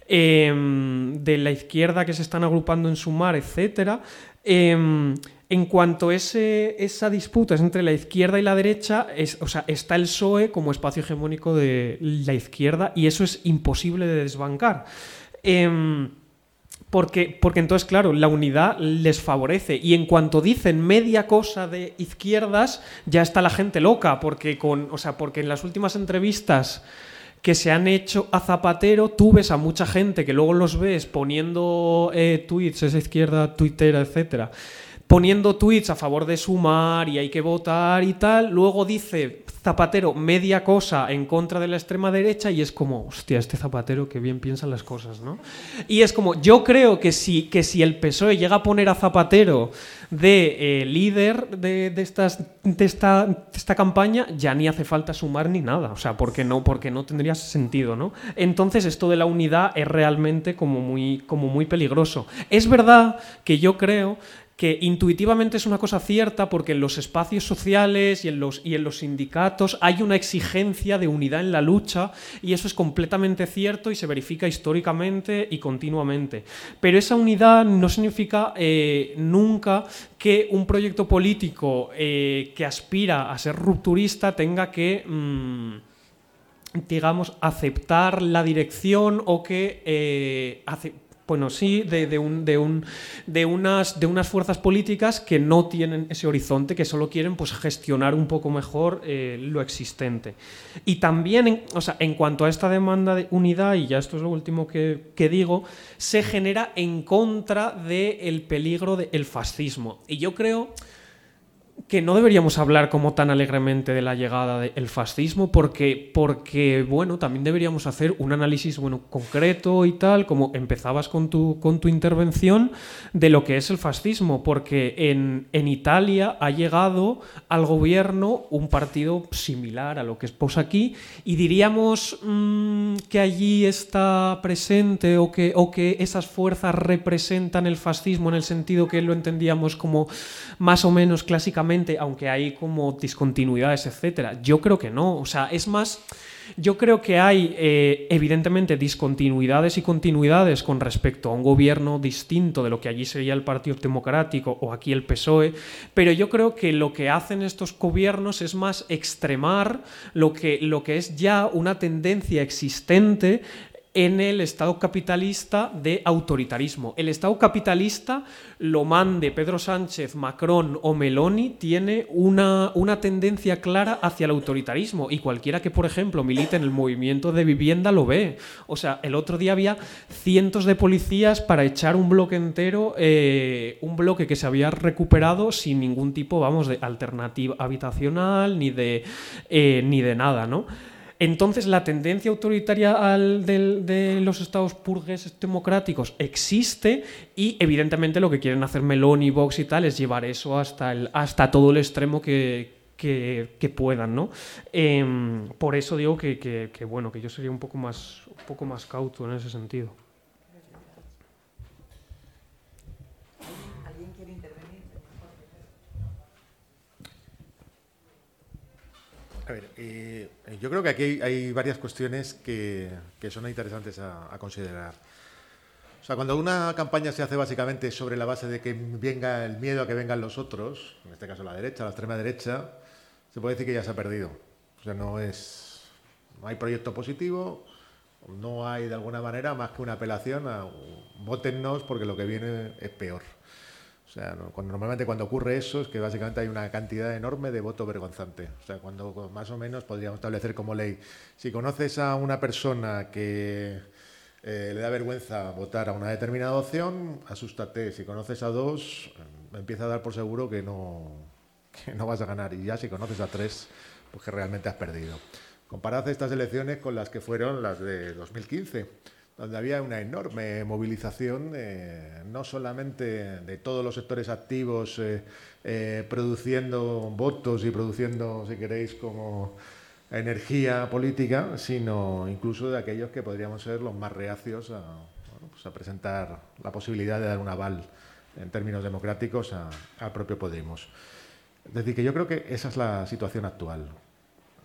em, de la izquierda que se están agrupando en Sumar, etcétera, em, en cuanto ese, esa disputa es entre la izquierda y la derecha, o sea, está el PSOE como espacio hegemónico de la izquierda y eso es imposible de desbancar. Em, porque, porque entonces, claro, la unidad les favorece. Y en cuanto dicen media cosa de izquierdas, ya está la gente loca. Porque, con, o sea, porque en las últimas entrevistas que se han hecho a Zapatero, tú ves a mucha gente que luego los ves poniendo eh, tweets, esa izquierda tuitera, etcétera, poniendo tweets a favor de sumar y hay que votar y tal. Luego dice Zapatero media cosa en contra de la extrema derecha y es como, hostia, este Zapatero que bien piensa las cosas, ¿no? Y es como, yo creo que si, que si el PSOE llega a poner a Zapatero de eh, líder de, de estas, de, esta, esta campaña, ya ni hace falta sumar ni nada, o sea, porque no, porque no tendría sentido, ¿no? Entonces esto de la unidad es realmente como muy, como muy peligroso. Es verdad que yo creo que intuitivamente es una cosa cierta porque en los espacios sociales y en los, y en los sindicatos hay una exigencia de unidad en la lucha y eso es completamente cierto y se verifica históricamente y continuamente. Pero esa unidad no significa eh, nunca que un proyecto político eh, que aspira a ser rupturista tenga que... mm, digamos, aceptar la dirección o que eh, bueno, sí, de, de, un, de, un, de, unas, de unas fuerzas políticas que no tienen ese horizonte, que solo quieren pues, gestionar un poco mejor eh, lo existente. Y también, en, o sea, en cuanto a esta demanda de unidad, y ya esto es lo último que, que digo, se genera en contra del peligro del fascismo. Y yo creo que no deberíamos hablar como tan alegremente de la llegada del fascismo porque, porque, bueno, también deberíamos hacer un análisis bueno, concreto y tal, como empezabas con tu, con tu intervención, de lo que es el fascismo, porque en, en Italia ha llegado al gobierno un partido similar a lo que es POS aquí y diríamos mmm, que allí está presente o que, o que esas fuerzas representan el fascismo en el sentido que lo entendíamos como más o menos aunque hay como discontinuidades, etcétera. Yo creo que no. O sea, es más. Yo creo que hay, eh, evidentemente, discontinuidades y continuidades con respecto a un gobierno distinto de lo que allí sería el Partido Democrático o aquí el PSOE, pero yo creo que lo que hacen estos gobiernos es más extremar lo que, lo que es ya una tendencia existente en el Estado capitalista de autoritarismo. El Estado capitalista, lo mande Pedro Sánchez, Macron o Meloni, tiene una, una, tendencia clara hacia el autoritarismo y cualquiera que, por ejemplo, milite en el movimiento de vivienda lo ve. O sea, el otro día había cientos de policías para echar un bloque entero, eh, un bloque que se había recuperado sin ningún tipo, vamos, de alternativa habitacional ni de, eh, ni de nada, ¿no? Entonces, la tendencia autoritaria al, del, de los estados purgues democráticos existe y, evidentemente, lo que quieren hacer Meloni, Vox y tal es llevar eso hasta, el, hasta todo el extremo que, que, que puedan, ¿no? Eh, por eso digo que, que, bueno, que yo sería un poco más, un poco más cauto en ese sentido. A ver, eh, yo creo que aquí hay, varias cuestiones que, que son interesantes a, a, considerar. O sea, cuando una campaña se hace básicamente sobre la base de que venga el miedo a que vengan los otros, en este caso la derecha, la extrema derecha, se puede decir que ya se ha perdido. O sea, no es, no hay proyecto positivo, no hay de alguna manera más que una apelación a votennos porque lo que viene es peor. O sea, cuando, normalmente cuando ocurre eso es que básicamente hay una cantidad enorme de voto vergonzante. O sea, cuando más o menos podríamos establecer como ley, si conoces a una persona que eh, le da vergüenza votar a una determinada opción, asústate. Si conoces a dos, empieza a dar por seguro que no, que no vas a ganar. Y ya si conoces a tres, pues que realmente has perdido. Comparad estas elecciones con las que fueron las de 2015 donde había una enorme movilización, eh, no solamente de todos los sectores activos eh, eh, produciendo votos y produciendo, si queréis, como energía política, sino incluso de aquellos que podríamos ser los más reacios a, pues a presentar la posibilidad de dar un aval en términos democráticos al propio Podemos. Es decir, que yo creo que esa es la situación actual.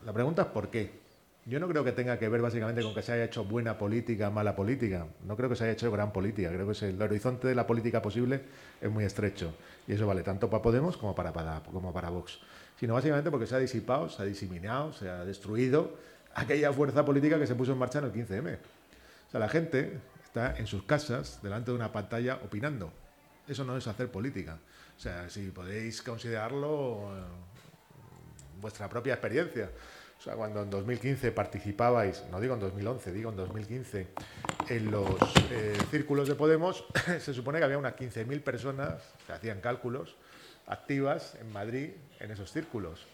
La pregunta es por qué. Yo no creo que tenga que ver básicamente con que se haya hecho buena política, mala política. No creo que se haya hecho gran política. Creo que el horizonte de la política posible es muy estrecho. Y eso vale tanto para Podemos como para, para, como para Vox. Sino básicamente porque se ha disipado, se ha diseminado, se ha destruido aquella fuerza política que se puso en marcha en el 15M. O sea, la gente está en sus casas, delante de una pantalla, opinando. Eso no es hacer política. O sea, si podéis considerarlo eh, vuestra propia experiencia. O sea, cuando en 2015 participabais, no digo en 2011, digo en 2015, en los eh, círculos de Podemos, [LAUGHS] se supone que había unas 15.000 personas, se hacían cálculos, activas en Madrid en esos círculos.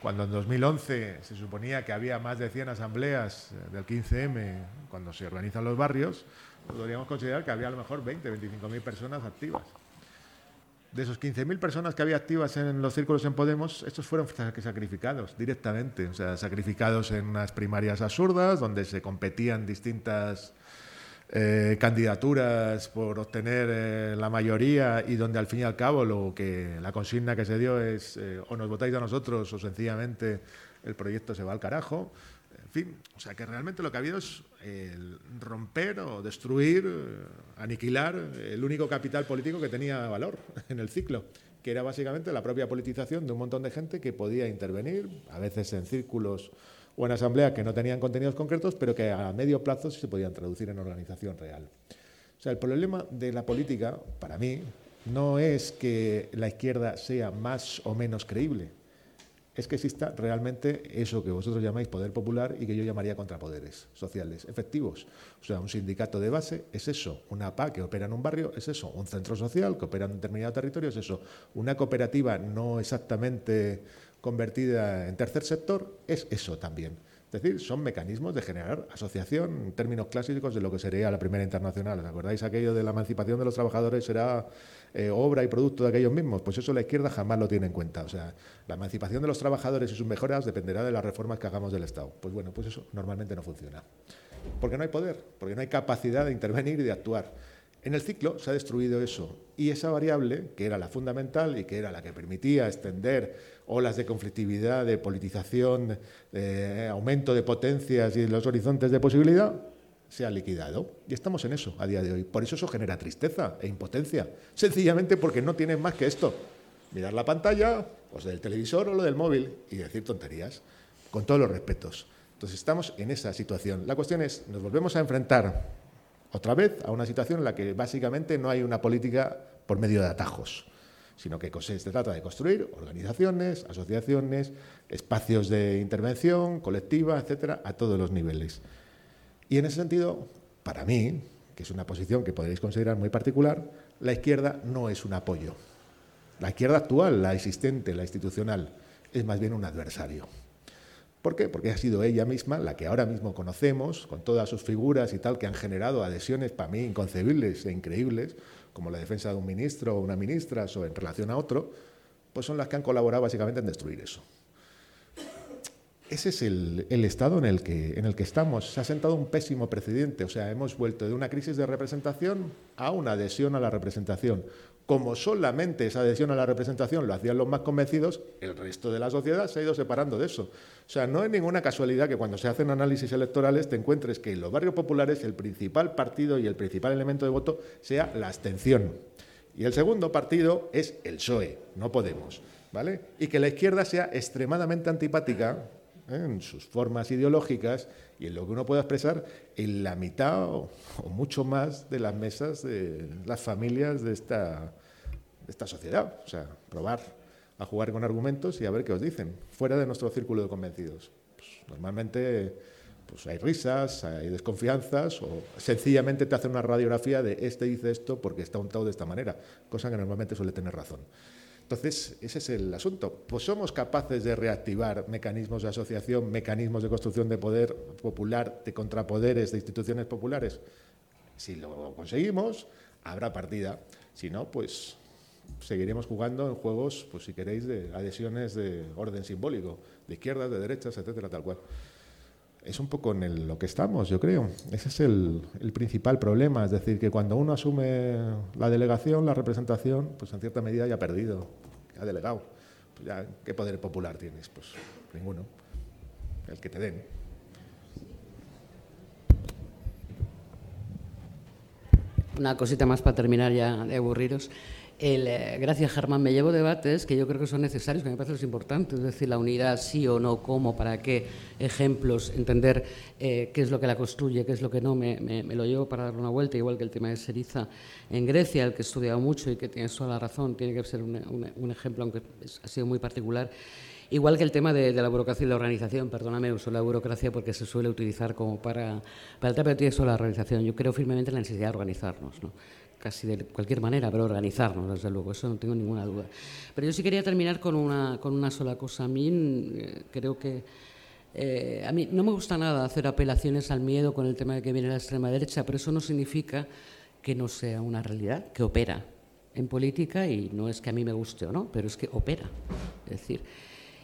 Cuando en 2011 se suponía que había más de 100 asambleas eh, del 15M cuando se organizan los barrios, podríamos considerar que había a lo mejor 20, 25.000 personas activas de esos 15.000 personas que había activas en los círculos en Podemos, estos fueron sacrificados directamente, o sea, sacrificados en unas primarias absurdas donde se competían distintas eh, candidaturas por obtener eh, la mayoría y donde al fin y al cabo lo que la consigna que se dio es eh, o nos votáis a nosotros o sencillamente el proyecto se va al carajo. Fin, o sea que realmente lo que ha habido es el romper o destruir, aniquilar el único capital político que tenía valor [LAUGHS] en el ciclo, que era básicamente la propia politización de un montón de gente que podía intervenir, a veces en círculos o en asambleas que no tenían contenidos concretos, pero que a medio plazo sí se podían traducir en organización real. O sea, el problema de la política, para mí, no es que la izquierda sea más o menos creíble, es que exista realmente eso que vosotros llamáis poder popular y que yo llamaría contrapoderes sociales efectivos. O sea, un sindicato de base es eso, una PA que opera en un barrio es eso, un centro social que opera en un determinado territorio es eso, una cooperativa no exactamente convertida en tercer sector es eso también. Es decir, son mecanismos de generar asociación en términos clásicos de lo que sería la primera internacional. ¿Os acordáis aquello de la emancipación de los trabajadores será eh, obra y producto de aquellos mismos? Pues eso la izquierda jamás lo tiene en cuenta. O sea, la emancipación de los trabajadores y sus mejoras dependerá de las reformas que hagamos del Estado. Pues bueno, pues eso normalmente no funciona. Porque no hay poder, porque no hay capacidad de intervenir y de actuar. En el ciclo se ha destruido eso y esa variable, que era la fundamental y que era la que permitía extender olas de conflictividad, de politización, de aumento de potencias y los horizontes de posibilidad, se ha liquidado. Y estamos en eso a día de hoy. Por eso eso genera tristeza e impotencia. Sencillamente porque no tienen más que esto. Mirar la pantalla, pues del televisor o lo del móvil, y decir tonterías, con todos los respetos. Entonces estamos en esa situación. La cuestión es, nos volvemos a enfrentar otra vez a una situación en la que básicamente no hay una política por medio de atajos sino que se trata de construir organizaciones, asociaciones, espacios de intervención colectiva, etcétera, a todos los niveles. Y en ese sentido, para mí, que es una posición que podréis considerar muy particular, la izquierda no es un apoyo. La izquierda actual, la existente, la institucional, es más bien un adversario. ¿Por qué? Porque ha sido ella misma la que ahora mismo conocemos, con todas sus figuras y tal, que han generado adhesiones para mí inconcebibles e increíbles, como la defensa de un ministro o una ministra o en relación a otro, pues son las que han colaborado básicamente en destruir eso. Ese es el, estado en el, que, en el que estamos. Se ha sentado un pésimo precedente, o sea, hemos vuelto de una crisis de representación a una adhesión a la representación. Como solamente esa adhesión a la representación lo hacían los más convencidos, el resto de la sociedad se ha ido separando de eso. O sea, no es ninguna casualidad que cuando se hacen análisis electorales te encuentres que en los barrios populares el principal partido y el principal elemento de voto sea la abstención. Y el segundo partido es el PSOE, no Podemos. ¿vale? Y que la izquierda sea extremadamente antipática ¿eh? en sus formas ideológicas y en lo que uno pueda expresar en la mitad o, mucho más de las mesas de las familias de esta, de sociedad. O sea, probar a jugar con argumentos y a ver qué os dicen, fuera de nuestro círculo de convencidos. Pues, normalmente pues hay risas, hay desconfianzas o sencillamente te hacen una radiografía de este dice esto porque está untado de esta manera, cosa que normalmente suele tener razón. Entonces, ese es el asunto. Pues somos capaces de reactivar mecanismos de asociación, mecanismos de construcción de poder popular, de contrapoderes, de instituciones populares. Si lo conseguimos, habrá partida. Si no, pues seguiremos jugando en juegos, pues si queréis, de adhesiones de orden simbólico, de izquierdas, de derechas, etcétera, tal cual. Es un poco en lo que estamos, yo creo. Ese es el, principal problema. Es decir, que cuando uno asume la delegación, la representación, pues en cierta medida ya ha perdido, ha delegado. Pues ya, ¿Qué poder popular tienes? Pues ninguno. El que te den. Una cosita más para terminar ya de aburriros. El, eh, gracias, Germán. Me llevo debates que yo creo que son necesarios, que me parecen importantes, es decir, la unidad sí o no, cómo, para qué, ejemplos, entender eh, qué es lo que la construye, qué es lo que no. Me, lo llevo para dar una vuelta, igual que el tema de Seriza en Grecia, el que he estudiado mucho y que tiene toda la razón, tiene que ser un, ejemplo, aunque ha sido muy particular. Igual que el tema de, la burocracia y la organización, perdóname, uso la burocracia porque se suele utilizar como para, para el tema de la organización. Yo creo firmemente en la necesidad de organizarnos. ¿no? Casi de cualquier manera, pero organizarnos, desde luego, eso no tengo ninguna duda. Pero yo sí quería terminar con una, con una sola cosa. A mí eh, creo que... Eh, a mí no me gusta nada hacer apelaciones al miedo con el tema de que viene la extrema derecha, pero eso no significa que no sea una realidad, que opera en política y no es que a mí me guste o no, pero es que opera. Es decir,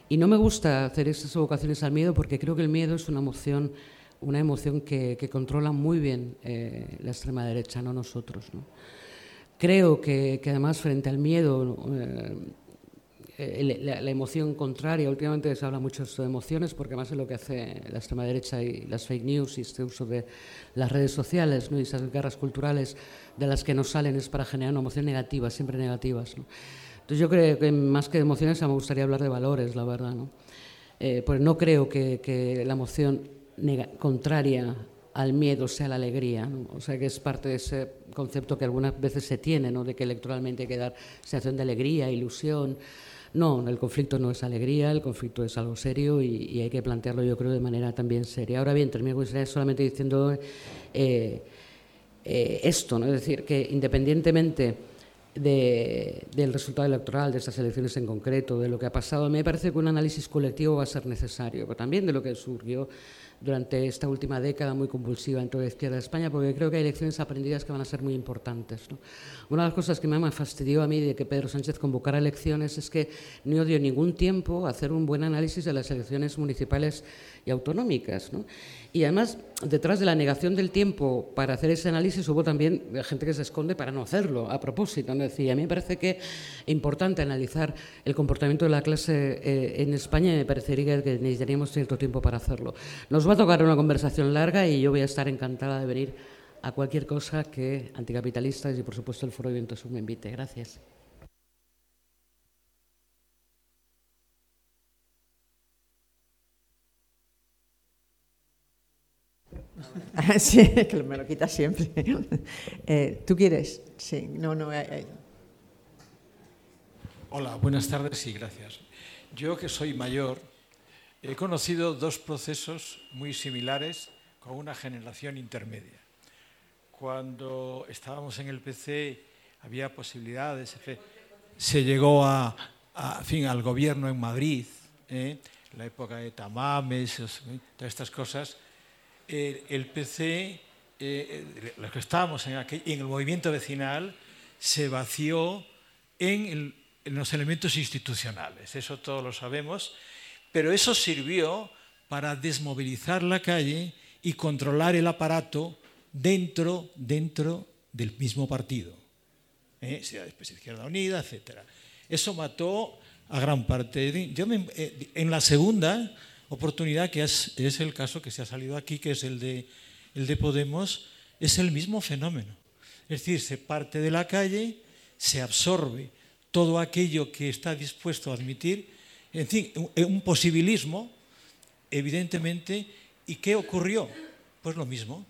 y no me gusta hacer esas evocaciones al miedo porque creo que el miedo es una emoción, una emoción que, controla muy bien eh, la extrema derecha, no nosotros. ¿no? Creo que, además frente al miedo, eh, la, emoción contraria, últimamente se habla mucho de emociones porque además es lo que hace la extrema derecha y las fake news y este uso de las redes sociales ¿no? y esas guerras culturales de las que nos salen es para generar una emoción negativa, siempre negativas. Entonces yo creo que más que de emociones me gustaría hablar de valores, la verdad. ¿no? Eh, pues no creo que, la emoción contraria al miedo sea la alegría. O sea que es parte de ese concepto que algunas veces se tiene, ¿no? de que electoralmente hay que dar sensación de alegría, ilusión. No, el conflicto no es alegría, el conflicto es algo serio y, hay que plantearlo, yo creo, de manera también seria. Ahora bien, termino solamente diciendo eh, eh, esto, ¿no? es decir, que independientemente del resultado electoral de estas elecciones en concreto, de lo que ha pasado, me parece que un análisis colectivo va a ser necesario, pero también de lo que surgió durante esta última década muy convulsiva en toda la izquierda de España, porque creo que hay elecciones aprendidas que van a ser muy importantes. Una de las cosas que me fastidió a mí de que Pedro Sánchez convocara elecciones es que no dio ningún tiempo a hacer un buen análisis de las elecciones municipales autonómicas. Y además, detrás de la negación del tiempo para hacer ese análisis hubo también gente que se esconde para no hacerlo, a propósito. ¿no? Decía, a mí me parece que es importante analizar el comportamiento de la clase eh, en España y me parecería que necesitaríamos cierto tiempo para hacerlo. Nos va a tocar una conversación larga y yo voy a estar encantada de venir a cualquier cosa que anticapitalistas y, por supuesto, el Foro de Vientos me invite. Gracias. [LAUGHS] Sí, que me lo quita siempre. [LAUGHS] Eh, ¿Tú quieres? Sí, no, no. Eh, eh. Hola, buenas tardes y gracias. Yo que soy mayor, he conocido dos procesos muy similares con una generación intermedia. Cuando estábamos en el PC había posibilidades, se llegó a, fin, al gobierno en Madrid, la época de Tamames, todas estas cosas, el, PC, eh, los que estábamos en, el movimiento vecinal, se vació en, los elementos institucionales. Eso todos lo sabemos. Pero eso sirvió para desmovilizar la calle y controlar el aparato dentro, dentro del mismo partido. ¿eh? después Izquierda Unida, etc. Eso mató a gran parte. Yo eh, en la segunda oportunidad, que es, el caso que se ha salido aquí, que es el de, el de Podemos, es el mismo fenómeno. Es decir, se parte de la calle, se absorbe todo aquello que está dispuesto a admitir, en fin, un posibilismo, evidentemente, ¿y qué ocurrió? Pues lo mismo.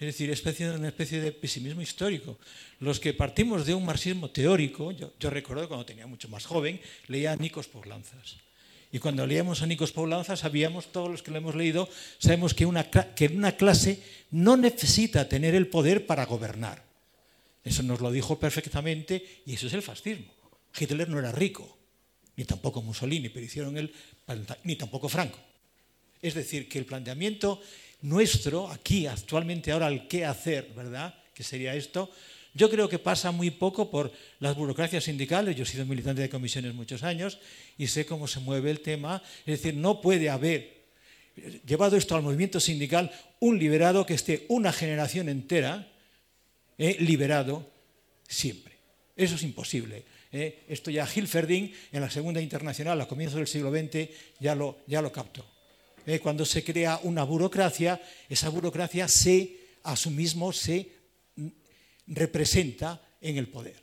Es decir, especie, una especie de pesimismo histórico. Los que partimos de un marxismo teórico, yo, yo recuerdo cuando tenía mucho más joven, leía a Nikos Porlanzas. Y cuando leíamos a Nikos Paulanza, sabíamos, todos los que lo hemos leído, sabemos que una, que una clase no necesita tener el poder para gobernar. Eso nos lo dijo perfectamente y eso es el fascismo. Hitler no era rico, ni tampoco Mussolini, pero hicieron el, ni tampoco Franco. Es decir, que el planteamiento nuestro, aquí, actualmente, ahora, el qué hacer, ¿verdad? Que sería esto, yo creo que pasa muy poco por las burocracias sindicales. Yo he sido militante de comisiones muchos años y sé cómo se mueve el tema. Es decir, no puede haber, llevado esto al movimiento sindical, un liberado que esté una generación entera eh, liberado siempre. Eso es imposible. Eh. Esto ya Hilferding en la Segunda Internacional a comienzos del siglo XX ya lo, ya lo captó. Eh. Cuando se crea una burocracia, esa burocracia se a su mismo se representa en el poder.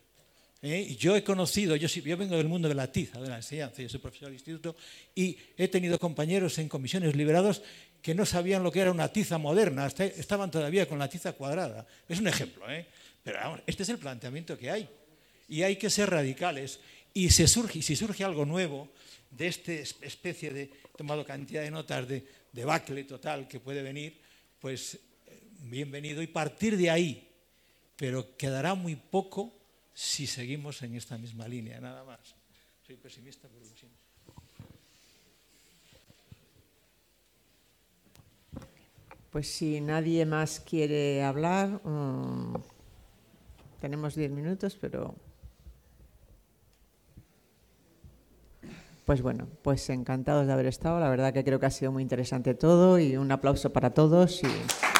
¿eh? Yo he conocido, yo, yo, vengo del mundo de la tiza, de la enseñanza, yo soy profesor del instituto, y he tenido compañeros en comisiones liberados que no sabían lo que era una tiza moderna, estaban todavía con la tiza cuadrada. Es un ejemplo, ¿eh? pero este es el planteamiento que hay. Y hay que ser radicales. Y si surge, si surge algo nuevo de esta especie de, tomado cantidad de notas de debacle total que puede venir, pues eh, bienvenido. Y partir de ahí, pero quedará muy poco si seguimos en esta misma línea, nada más. Soy pesimista, pero lo siento. Pues si nadie más quiere hablar, mm, tenemos diez minutos, pero... Pues bueno, pues encantados de haber estado. La verdad que creo que ha sido muy interesante todo y un aplauso para todos. Y...